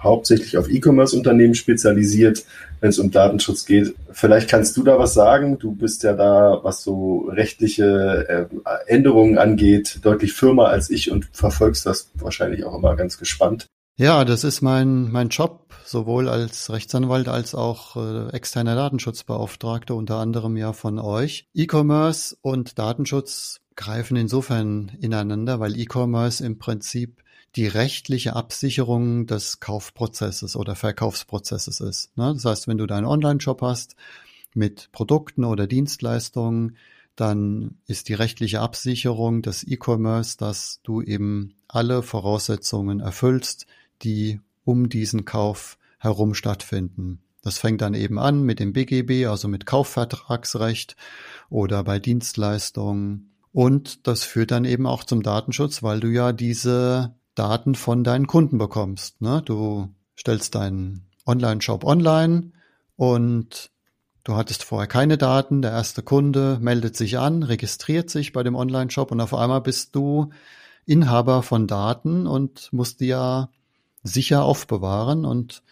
hauptsächlich auf E-Commerce-Unternehmen spezialisiert, wenn es um Datenschutz geht. Vielleicht kannst du da was sagen. Du bist ja da, was so rechtliche äh, Änderungen angeht, deutlich firmer als ich und verfolgst das wahrscheinlich auch immer ganz gespannt. Ja, das ist mein, mein Job, sowohl als Rechtsanwalt als auch äh, externer Datenschutzbeauftragter, unter anderem ja von euch. E-Commerce und Datenschutz greifen insofern ineinander, weil E-Commerce im Prinzip die rechtliche Absicherung des Kaufprozesses oder Verkaufsprozesses ist. Ne? Das heißt, wenn du deinen Online-Shop hast mit Produkten oder Dienstleistungen, dann ist die rechtliche Absicherung des E-Commerce, dass du eben alle Voraussetzungen erfüllst, die um diesen Kauf herum stattfinden. Das fängt dann eben an mit dem BGB, also mit Kaufvertragsrecht oder bei Dienstleistungen. Und das führt dann eben auch zum Datenschutz, weil du ja diese Daten von deinen Kunden bekommst. Ne? Du stellst deinen Online-Shop online und du hattest vorher keine Daten. Der erste Kunde meldet sich an, registriert sich bei dem Online-Shop und auf einmal bist du Inhaber von Daten und musst die ja sicher aufbewahren und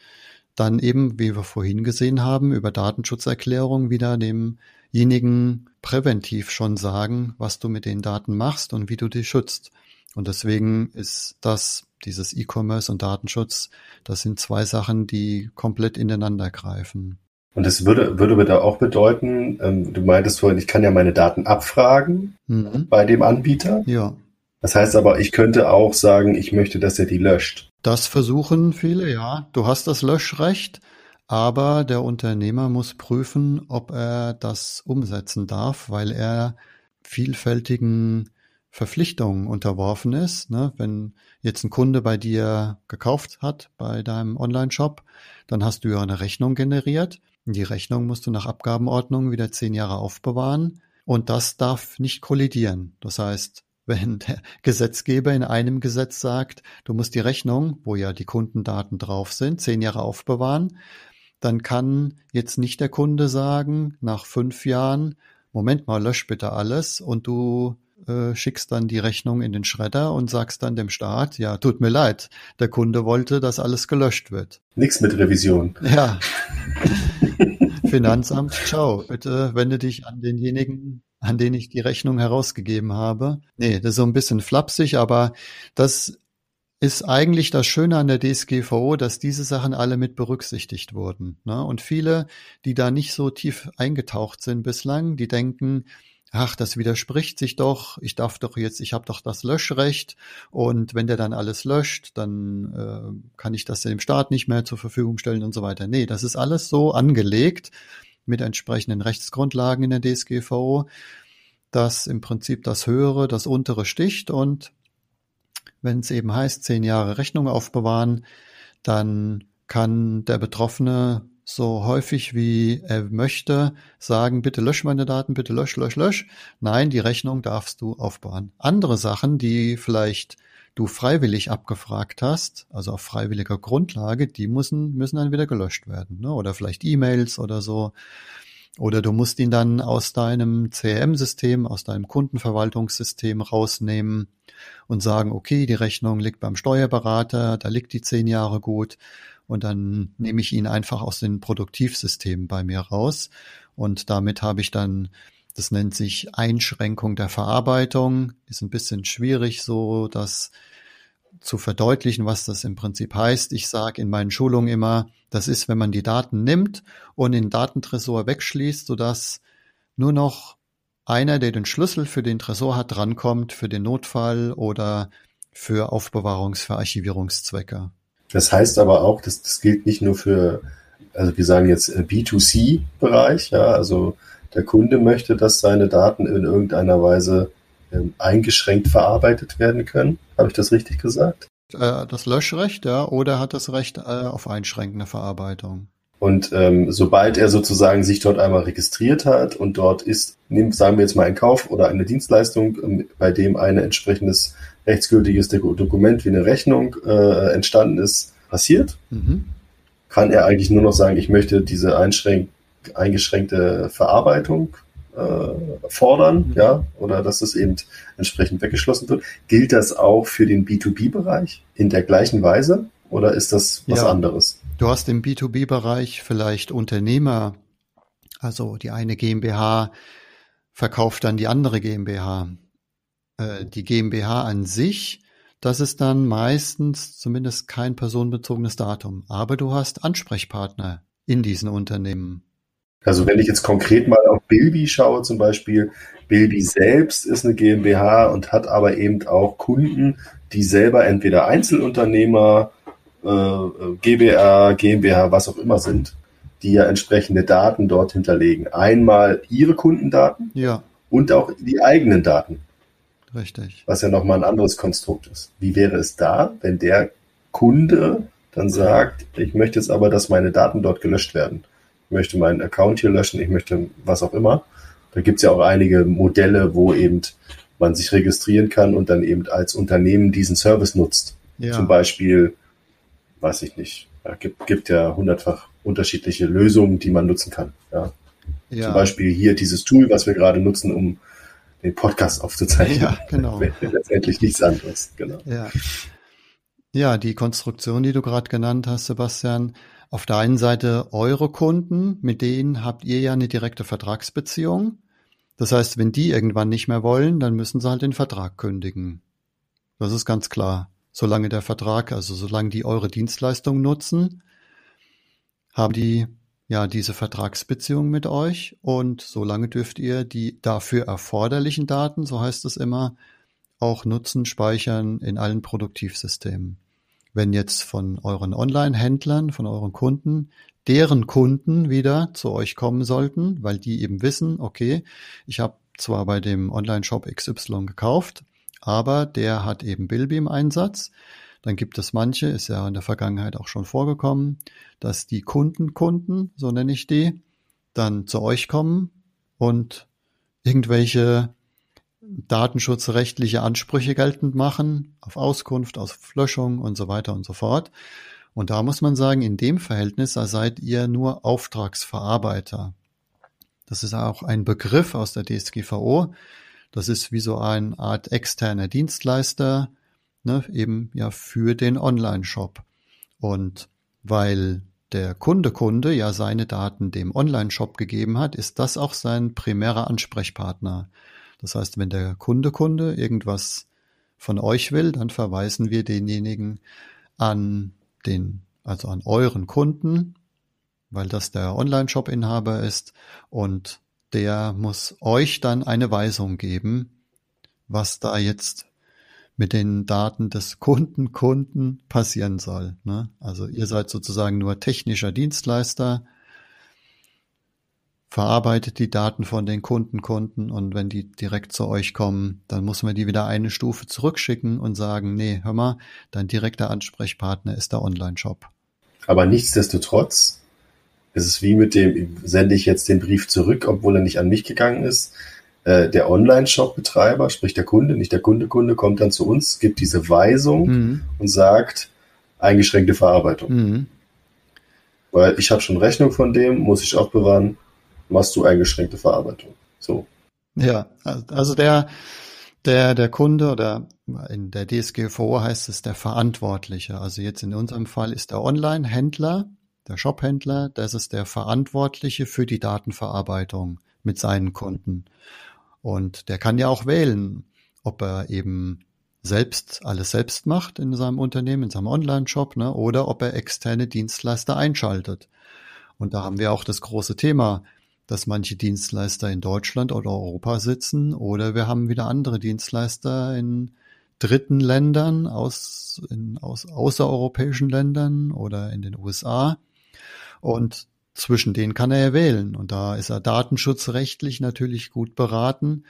dann eben, wie wir vorhin gesehen haben, über Datenschutzerklärung wieder demjenigen präventiv schon sagen, was du mit den Daten machst und wie du die schützt. Und deswegen ist das, dieses E-Commerce und Datenschutz, das sind zwei Sachen, die komplett ineinander greifen. Und das würde, würde da auch bedeuten, ähm, du meintest vorhin, ich kann ja meine Daten abfragen mhm. bei dem Anbieter. Ja. Das heißt aber, ich könnte auch sagen, ich möchte, dass er die löscht. Das versuchen viele, ja. Du hast das Löschrecht, aber der Unternehmer muss prüfen, ob er das umsetzen darf, weil er vielfältigen Verpflichtungen unterworfen ist. Ne? Wenn jetzt ein Kunde bei dir gekauft hat, bei deinem Online-Shop, dann hast du ja eine Rechnung generiert. Die Rechnung musst du nach Abgabenordnung wieder zehn Jahre aufbewahren und das darf nicht kollidieren. Das heißt, (laughs) wenn der Gesetzgeber in einem Gesetz sagt, du musst die Rechnung, wo ja die Kundendaten drauf sind, zehn Jahre aufbewahren, dann kann jetzt nicht der Kunde sagen, nach fünf Jahren, Moment mal, lösch bitte alles und du äh, schickst dann die Rechnung in den Schredder und sagst dann dem Staat, ja, tut mir leid, der Kunde wollte, dass alles gelöscht wird. Nix mit Revision. Ja. (laughs) Finanzamt, ciao, bitte wende dich an denjenigen, an den ich die Rechnung herausgegeben habe. Nee, das ist so ein bisschen flapsig, aber das ist eigentlich das Schöne an der DSGVO, dass diese Sachen alle mit berücksichtigt wurden. Ne? Und viele, die da nicht so tief eingetaucht sind bislang, die denken, ach, das widerspricht sich doch, ich darf doch jetzt, ich habe doch das Löschrecht. Und wenn der dann alles löscht, dann äh, kann ich das dem Staat nicht mehr zur Verfügung stellen und so weiter. Nee, das ist alles so angelegt mit entsprechenden Rechtsgrundlagen in der DSGVO, dass im Prinzip das Höhere das Untere sticht. Und wenn es eben heißt, zehn Jahre Rechnung aufbewahren, dann kann der Betroffene so häufig wie er möchte sagen, bitte lösch meine Daten, bitte lösch, lösch, lösch. Nein, die Rechnung darfst du aufbauen. Andere Sachen, die vielleicht du freiwillig abgefragt hast, also auf freiwilliger Grundlage, die müssen, müssen dann wieder gelöscht werden. Ne? Oder vielleicht E-Mails oder so. Oder du musst ihn dann aus deinem CRM-System, aus deinem Kundenverwaltungssystem rausnehmen und sagen, okay, die Rechnung liegt beim Steuerberater, da liegt die zehn Jahre gut und dann nehme ich ihn einfach aus den Produktivsystemen bei mir raus und damit habe ich dann das nennt sich Einschränkung der Verarbeitung. Ist ein bisschen schwierig, so das zu verdeutlichen, was das im Prinzip heißt. Ich sage in meinen Schulungen immer, das ist, wenn man die Daten nimmt und den Datentresor wegschließt, sodass nur noch einer, der den Schlüssel für den Tresor hat, drankommt für den Notfall oder für Aufbewahrungs-, für Archivierungszwecke. Das heißt aber auch, dass das gilt nicht nur für, also wir sagen jetzt äh, B2C-Bereich, ja, also der Kunde möchte, dass seine Daten in irgendeiner Weise ähm, eingeschränkt verarbeitet werden können. Habe ich das richtig gesagt? Äh, das Löschrecht, ja, oder hat das Recht äh, auf einschränkende Verarbeitung? Und ähm, sobald er sozusagen sich dort einmal registriert hat und dort ist, nehmen, sagen wir jetzt mal ein Kauf oder eine Dienstleistung, ähm, bei dem ein entsprechendes rechtsgültiges Dokument wie eine Rechnung äh, entstanden ist, passiert, mhm. kann er eigentlich nur noch sagen, ich möchte diese eingeschränkte Verarbeitung äh, fordern, mhm. ja, oder dass es eben entsprechend weggeschlossen wird. Gilt das auch für den B2B-Bereich in der gleichen Weise oder ist das was ja. anderes? Du hast im B2B-Bereich vielleicht Unternehmer, also die eine GmbH verkauft dann die andere GmbH. Äh, die GmbH an sich, das ist dann meistens zumindest kein personenbezogenes Datum. Aber du hast Ansprechpartner in diesen Unternehmen. Also wenn ich jetzt konkret mal auf Bilby schaue zum Beispiel, Bilby selbst ist eine GmbH und hat aber eben auch Kunden, die selber entweder Einzelunternehmer, äh, GBR, GmbH, was auch immer sind, die ja entsprechende Daten dort hinterlegen. Einmal ihre Kundendaten ja. und auch die eigenen Daten. Richtig. Was ja nochmal ein anderes Konstrukt ist. Wie wäre es da, wenn der Kunde dann sagt, ich möchte jetzt aber, dass meine Daten dort gelöscht werden. Ich möchte meinen Account hier löschen, ich möchte was auch immer. Da gibt es ja auch einige Modelle, wo eben man sich registrieren kann und dann eben als Unternehmen diesen Service nutzt. Ja. Zum Beispiel, weiß ich nicht, ja, gibt, gibt ja hundertfach unterschiedliche Lösungen, die man nutzen kann. Ja. ja. Zum Beispiel hier dieses Tool, was wir gerade nutzen, um den Podcast aufzuzeichnen. Ja, genau. Letztendlich nichts anderes, genau. Ja. Ja, die Konstruktion, die du gerade genannt hast, Sebastian, auf der einen Seite eure Kunden, mit denen habt ihr ja eine direkte Vertragsbeziehung. Das heißt, wenn die irgendwann nicht mehr wollen, dann müssen sie halt den Vertrag kündigen. Das ist ganz klar. Solange der Vertrag, also solange die eure Dienstleistung nutzen, haben die ja diese Vertragsbeziehung mit euch und solange dürft ihr die dafür erforderlichen Daten, so heißt es immer, auch nutzen, speichern in allen Produktivsystemen. Wenn jetzt von euren Online-Händlern, von euren Kunden, deren Kunden wieder zu euch kommen sollten, weil die eben wissen, okay, ich habe zwar bei dem Online-Shop XY gekauft, aber der hat eben Bilby im Einsatz. Dann gibt es manche, ist ja in der Vergangenheit auch schon vorgekommen, dass die Kundenkunden, so nenne ich die, dann zu euch kommen und irgendwelche datenschutzrechtliche Ansprüche geltend machen, auf Auskunft, auf Löschung und so weiter und so fort. Und da muss man sagen, in dem Verhältnis seid ihr nur Auftragsverarbeiter. Das ist auch ein Begriff aus der DSGVO. Das ist wie so eine Art externer Dienstleister, ne, eben ja für den Online-Shop. Und weil der Kunde Kunde ja seine Daten dem Online-Shop gegeben hat, ist das auch sein primärer Ansprechpartner. Das heißt, wenn der Kunde Kunde irgendwas von euch will, dann verweisen wir denjenigen an den, also an euren Kunden, weil das der Online-Shop-Inhaber ist und der muss euch dann eine Weisung geben, was da jetzt mit den Daten des Kunden Kunden passieren soll. Ne? Also ihr seid sozusagen nur technischer Dienstleister, verarbeitet die Daten von den Kundenkunden und wenn die direkt zu euch kommen, dann muss man die wieder eine Stufe zurückschicken und sagen, nee, hör mal, dein direkter Ansprechpartner ist der Online-Shop. Aber nichtsdestotrotz ist es wie mit dem, sende ich jetzt den Brief zurück, obwohl er nicht an mich gegangen ist. Äh, der Online-Shop-Betreiber, sprich der Kunde, nicht der Kunde-Kunde, kommt dann zu uns, gibt diese Weisung mhm. und sagt, eingeschränkte Verarbeitung. Mhm. Weil ich habe schon Rechnung von dem, muss ich aufbewahren, machst du eingeschränkte Verarbeitung. So. Ja, also der, der, der Kunde oder in der DSGVO heißt es der Verantwortliche. Also jetzt in unserem Fall ist der Online-Händler, der Shop-Händler, das ist der Verantwortliche für die Datenverarbeitung mit seinen Kunden. Und der kann ja auch wählen, ob er eben selbst alles selbst macht in seinem Unternehmen, in seinem Online-Shop, ne, oder ob er externe Dienstleister einschaltet. Und da haben wir auch das große Thema dass manche Dienstleister in Deutschland oder Europa sitzen oder wir haben wieder andere Dienstleister in dritten Ländern aus, in, aus außereuropäischen Ländern oder in den USA. Und zwischen denen kann er ja wählen. Und da ist er datenschutzrechtlich natürlich gut beraten,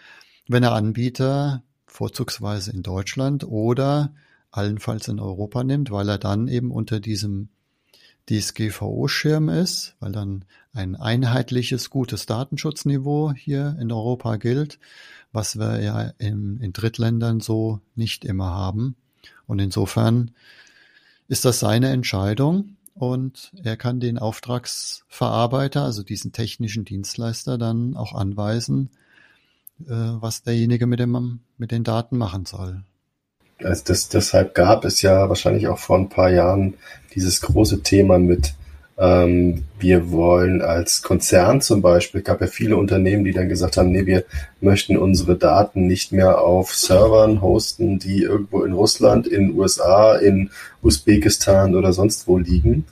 wenn er Anbieter vorzugsweise in Deutschland oder allenfalls in Europa nimmt, weil er dann eben unter diesem DSGVO-Schirm ist, weil dann ein einheitliches, gutes Datenschutzniveau hier in Europa gilt, was wir ja in, in Drittländern so nicht immer haben. Und insofern ist das seine Entscheidung und er kann den Auftragsverarbeiter, also diesen technischen Dienstleister, dann auch anweisen, äh, was derjenige mit, dem, mit den Daten machen soll. Also das, deshalb gab es ja wahrscheinlich auch vor ein paar Jahren dieses große Thema mit, ähm, wir wollen als Konzern zum Beispiel, gab ja viele Unternehmen, die dann gesagt haben, nee, wir möchten unsere Daten nicht mehr auf Servern hosten, die irgendwo in Russland, in USA, in Usbekistan oder sonst wo liegen,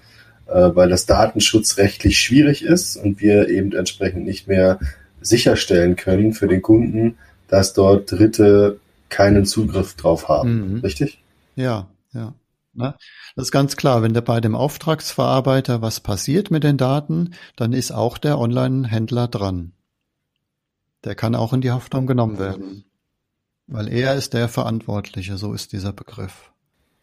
äh, weil das datenschutzrechtlich schwierig ist und wir eben entsprechend nicht mehr sicherstellen können für den Kunden, dass dort Dritte keinen Zugriff drauf haben. Mhm. Richtig? Ja, ja. Ne? Das ist ganz klar, wenn da bei dem Auftragsverarbeiter was passiert mit den Daten, dann ist auch der Online-Händler dran. Der kann auch in die Haftung genommen werden. Weil er ist der Verantwortliche, so ist dieser Begriff.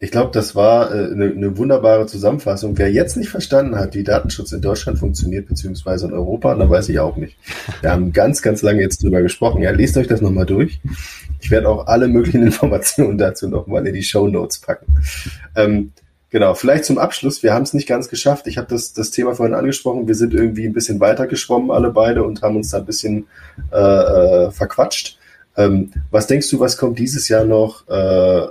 Ich glaube, das war äh, eine, eine wunderbare Zusammenfassung. Wer jetzt nicht verstanden hat, wie Datenschutz in Deutschland funktioniert, beziehungsweise in Europa, dann weiß ich auch nicht. Wir haben ganz, ganz lange jetzt drüber gesprochen. Ja, lest euch das nochmal durch. Ich werde auch alle möglichen (laughs) Informationen dazu nochmal in die Show Notes packen. Ähm, genau, vielleicht zum Abschluss. Wir haben es nicht ganz geschafft. Ich habe das, das Thema vorhin angesprochen. Wir sind irgendwie ein bisschen weiter geschwommen, alle beide, und haben uns da ein bisschen äh, äh, verquatscht. Ähm, was denkst du, was kommt dieses Jahr noch äh,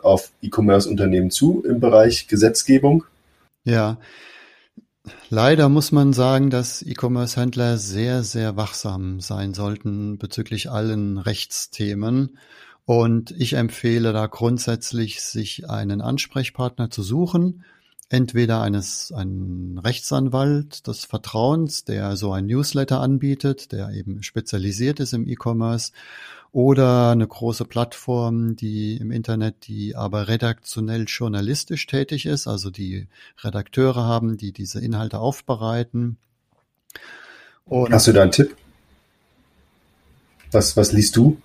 auf E-Commerce-Unternehmen zu im Bereich Gesetzgebung? Ja, leider muss man sagen, dass E-Commerce-Händler sehr, sehr wachsam sein sollten bezüglich allen Rechtsthemen. Und ich empfehle da grundsätzlich, sich einen Ansprechpartner zu suchen, entweder eines einen Rechtsanwalt des Vertrauens, der so ein Newsletter anbietet, der eben spezialisiert ist im E-Commerce, oder eine große Plattform, die im Internet, die aber redaktionell journalistisch tätig ist, also die Redakteure haben, die diese Inhalte aufbereiten. Und Hast du da einen Tipp? Was, was liest du?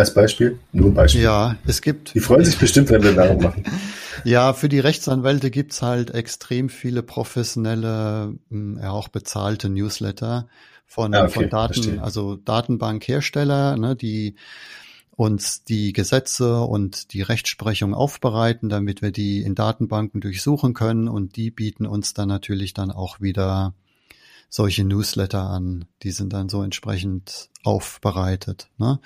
Als Beispiel? Nur ein Beispiel. Ja, es gibt. Die freuen sich bestimmt, wenn wir Werbung machen. (laughs) Ja, für die Rechtsanwälte gibt's halt extrem viele professionelle, hm, ja auch bezahlte Newsletter von, ah, okay, von Daten, verstehe. also Datenbankhersteller, ne, die uns die Gesetze und die Rechtsprechung aufbereiten, damit wir die in Datenbanken durchsuchen können und die bieten uns dann natürlich dann auch wieder solche Newsletter an. Die sind dann so entsprechend aufbereitet. Ne?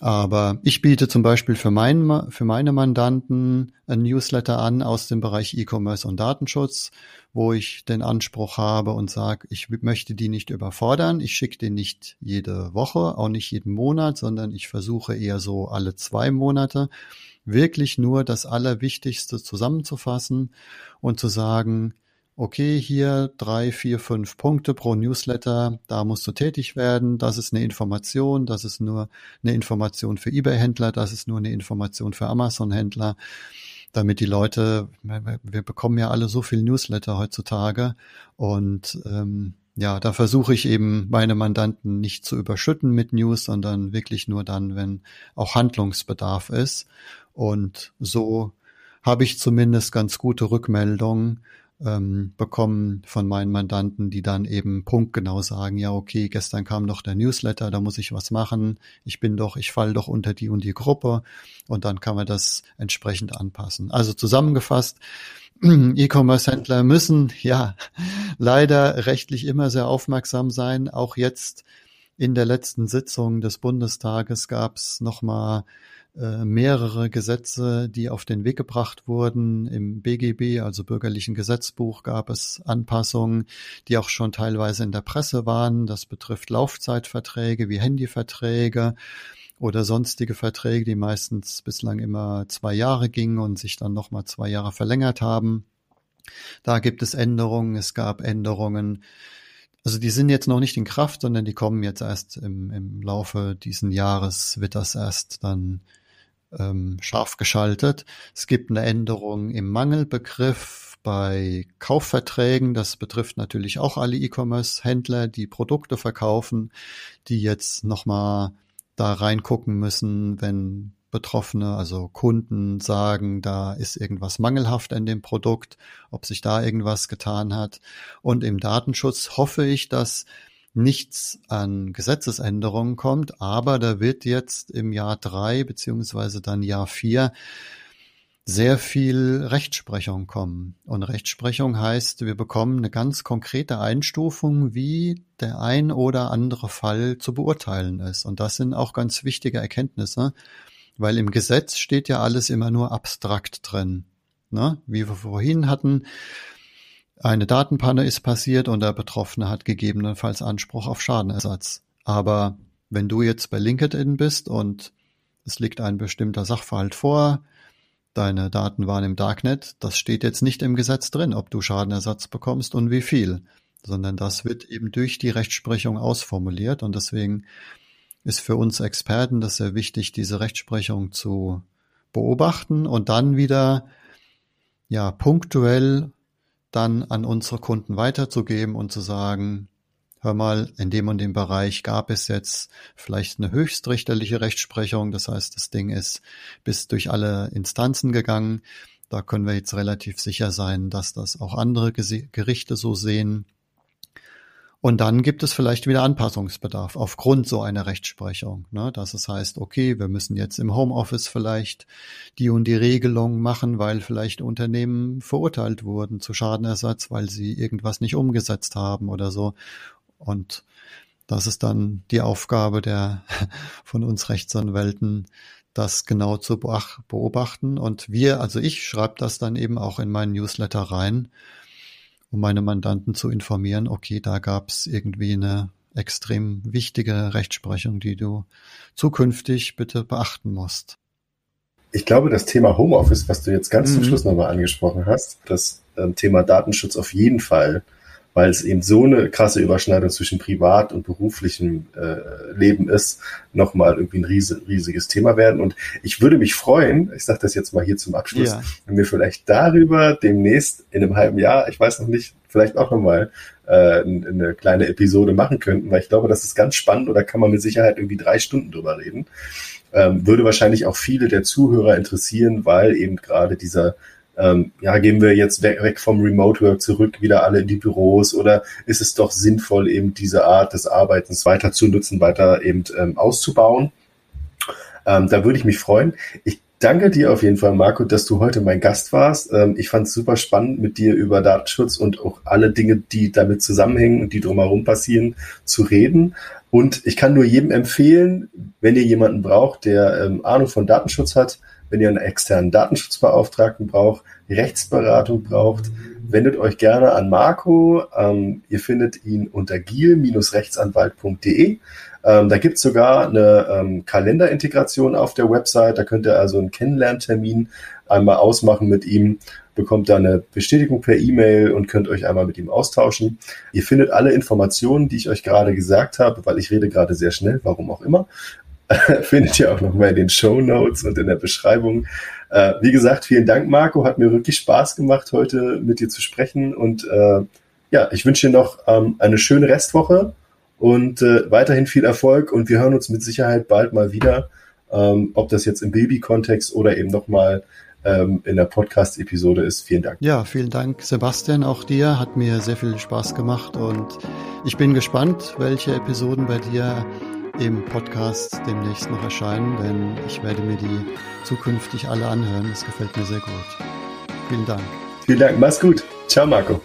Aber ich biete zum Beispiel für, mein, für meine Mandanten ein Newsletter an aus dem Bereich E-Commerce und Datenschutz, wo ich den Anspruch habe und sage, ich möchte die nicht überfordern. Ich schicke den nicht jede Woche, auch nicht jeden Monat, sondern ich versuche eher so alle zwei Monate wirklich nur das Allerwichtigste zusammenzufassen und zu sagen, okay, hier drei, vier, fünf Punkte pro Newsletter, da musst du tätig werden, das ist eine Information, das ist nur eine Information für eBay-Händler, das ist nur eine Information für Amazon-Händler, damit die Leute, wir bekommen ja alle so viel Newsletter heutzutage. Und ähm, ja, da versuche ich eben meine Mandanten nicht zu überschütten mit News, sondern wirklich nur dann, wenn auch Handlungsbedarf ist. Und so habe ich zumindest ganz gute Rückmeldungen, ähm, bekommen von meinen Mandanten, die dann eben punktgenau sagen, ja, okay, gestern kam noch der Newsletter, da muss ich was machen, ich bin doch, ich fall doch unter die und die Gruppe und dann kann man das entsprechend anpassen. Also zusammengefasst, (clears throat) E-Commerce-Händler müssen ja (laughs) leider rechtlich immer sehr aufmerksam sein. Auch jetzt in der letzten Sitzung des Bundestages gab es nochmal mehrere Gesetze, die auf den Weg gebracht wurden. Im BGB, also Bürgerlichen Gesetzbuch, gab es Anpassungen, die auch schon teilweise in der Presse waren. Das betrifft Laufzeitverträge wie Handyverträge oder sonstige Verträge, die meistens bislang immer zwei Jahre gingen und sich dann nochmal zwei Jahre verlängert haben. Da gibt es Änderungen. Es gab Änderungen also die sind jetzt noch nicht in Kraft, sondern die kommen jetzt erst im, im Laufe diesen Jahres, wird das erst dann ähm, scharf geschaltet. Es gibt eine Änderung im Mangelbegriff bei Kaufverträgen. Das betrifft natürlich auch alle E-Commerce-Händler, die Produkte verkaufen, die jetzt nochmal da reingucken müssen, wenn Betroffene, also Kunden sagen, da ist irgendwas mangelhaft an dem Produkt, ob sich da irgendwas getan hat. Und im Datenschutz hoffe ich, dass nichts an Gesetzesänderungen kommt, aber da wird jetzt im Jahr drei beziehungsweise dann Jahr vier sehr viel Rechtsprechung kommen. Und Rechtsprechung heißt, wir bekommen eine ganz konkrete Einstufung, wie der ein oder andere Fall zu beurteilen ist. Und das sind auch ganz wichtige Erkenntnisse, weil im Gesetz steht ja alles immer nur abstrakt drin. Ne? Wie wir vorhin hatten, eine Datenpanne ist passiert und der Betroffene hat gegebenenfalls Anspruch auf Schadenersatz. Aber wenn du jetzt bei LinkedIn bist und es liegt ein bestimmter Sachverhalt vor, deine Daten waren im Darknet, das steht jetzt nicht im Gesetz drin, ob du Schadenersatz bekommst und wie viel, sondern das wird eben durch die Rechtsprechung ausformuliert und deswegen ist für uns Experten das sehr wichtig, diese Rechtsprechung zu beobachten und dann wieder ja punktuell dann an unsere Kunden weiterzugeben und zu sagen, hör mal, in dem und dem Bereich gab es jetzt vielleicht eine höchstrichterliche Rechtsprechung. Das heißt, das Ding ist bis durch alle Instanzen gegangen. Da können wir jetzt relativ sicher sein, dass das auch andere Gerichte so sehen. Und dann gibt es vielleicht wieder Anpassungsbedarf aufgrund so einer Rechtsprechung, ne? dass es heißt, okay, wir müssen jetzt im Homeoffice vielleicht die und die Regelung machen, weil vielleicht Unternehmen verurteilt wurden zu Schadenersatz, weil sie irgendwas nicht umgesetzt haben oder so. Und das ist dann die Aufgabe der (laughs) von uns Rechtsanwälten, das genau zu beobachten. Und wir, also ich schreibe das dann eben auch in meinen Newsletter rein, um meine Mandanten zu informieren, okay, da gab es irgendwie eine extrem wichtige Rechtsprechung, die du zukünftig bitte beachten musst. Ich glaube, das Thema Homeoffice, was du jetzt ganz mhm. zum Schluss nochmal angesprochen hast, das ähm, Thema Datenschutz auf jeden Fall weil es eben so eine krasse Überschneidung zwischen privat und beruflichem äh, Leben ist, nochmal irgendwie ein riese, riesiges Thema werden. Und ich würde mich freuen, ich sage das jetzt mal hier zum Abschluss, ja. wenn wir vielleicht darüber demnächst in einem halben Jahr, ich weiß noch nicht, vielleicht auch nochmal äh, eine kleine Episode machen könnten, weil ich glaube, das ist ganz spannend oder kann man mit Sicherheit irgendwie drei Stunden drüber reden. Ähm, würde wahrscheinlich auch viele der Zuhörer interessieren, weil eben gerade dieser ähm, ja, gehen wir jetzt weg, weg vom Remote Work zurück, wieder alle in die Büros oder ist es doch sinnvoll, eben diese Art des Arbeitens weiter zu nutzen, weiter eben ähm, auszubauen? Ähm, da würde ich mich freuen. Ich danke dir auf jeden Fall, Marco, dass du heute mein Gast warst. Ähm, ich fand es super spannend, mit dir über Datenschutz und auch alle Dinge, die damit zusammenhängen und die drumherum passieren, zu reden. Und ich kann nur jedem empfehlen, wenn ihr jemanden braucht, der ähm, Ahnung von Datenschutz hat, wenn ihr einen externen Datenschutzbeauftragten braucht, Rechtsberatung braucht, wendet euch gerne an Marco. Ähm, ihr findet ihn unter gil-rechtsanwalt.de. Ähm, da gibt's sogar eine ähm, Kalenderintegration auf der Website. Da könnt ihr also einen Kennenlerntermin einmal ausmachen mit ihm, bekommt da eine Bestätigung per E-Mail und könnt euch einmal mit ihm austauschen. Ihr findet alle Informationen, die ich euch gerade gesagt habe, weil ich rede gerade sehr schnell, warum auch immer, (laughs) findet ihr auch nochmal in den Show Notes und in der Beschreibung. Äh, wie gesagt, vielen Dank, Marco. Hat mir wirklich Spaß gemacht, heute mit dir zu sprechen. Und äh, ja, ich wünsche dir noch ähm, eine schöne Restwoche und äh, weiterhin viel Erfolg. Und wir hören uns mit Sicherheit bald mal wieder, ähm, ob das jetzt im Baby-Kontext oder eben nochmal ähm, in der Podcast-Episode ist. Vielen Dank. Ja, vielen Dank, Sebastian. Auch dir hat mir sehr viel Spaß gemacht und ich bin gespannt, welche Episoden bei dir im Podcast demnächst noch erscheinen, denn ich werde mir die zukünftig alle anhören. Das gefällt mir sehr gut. Vielen Dank. Vielen Dank. Mach's gut. Ciao, Marco.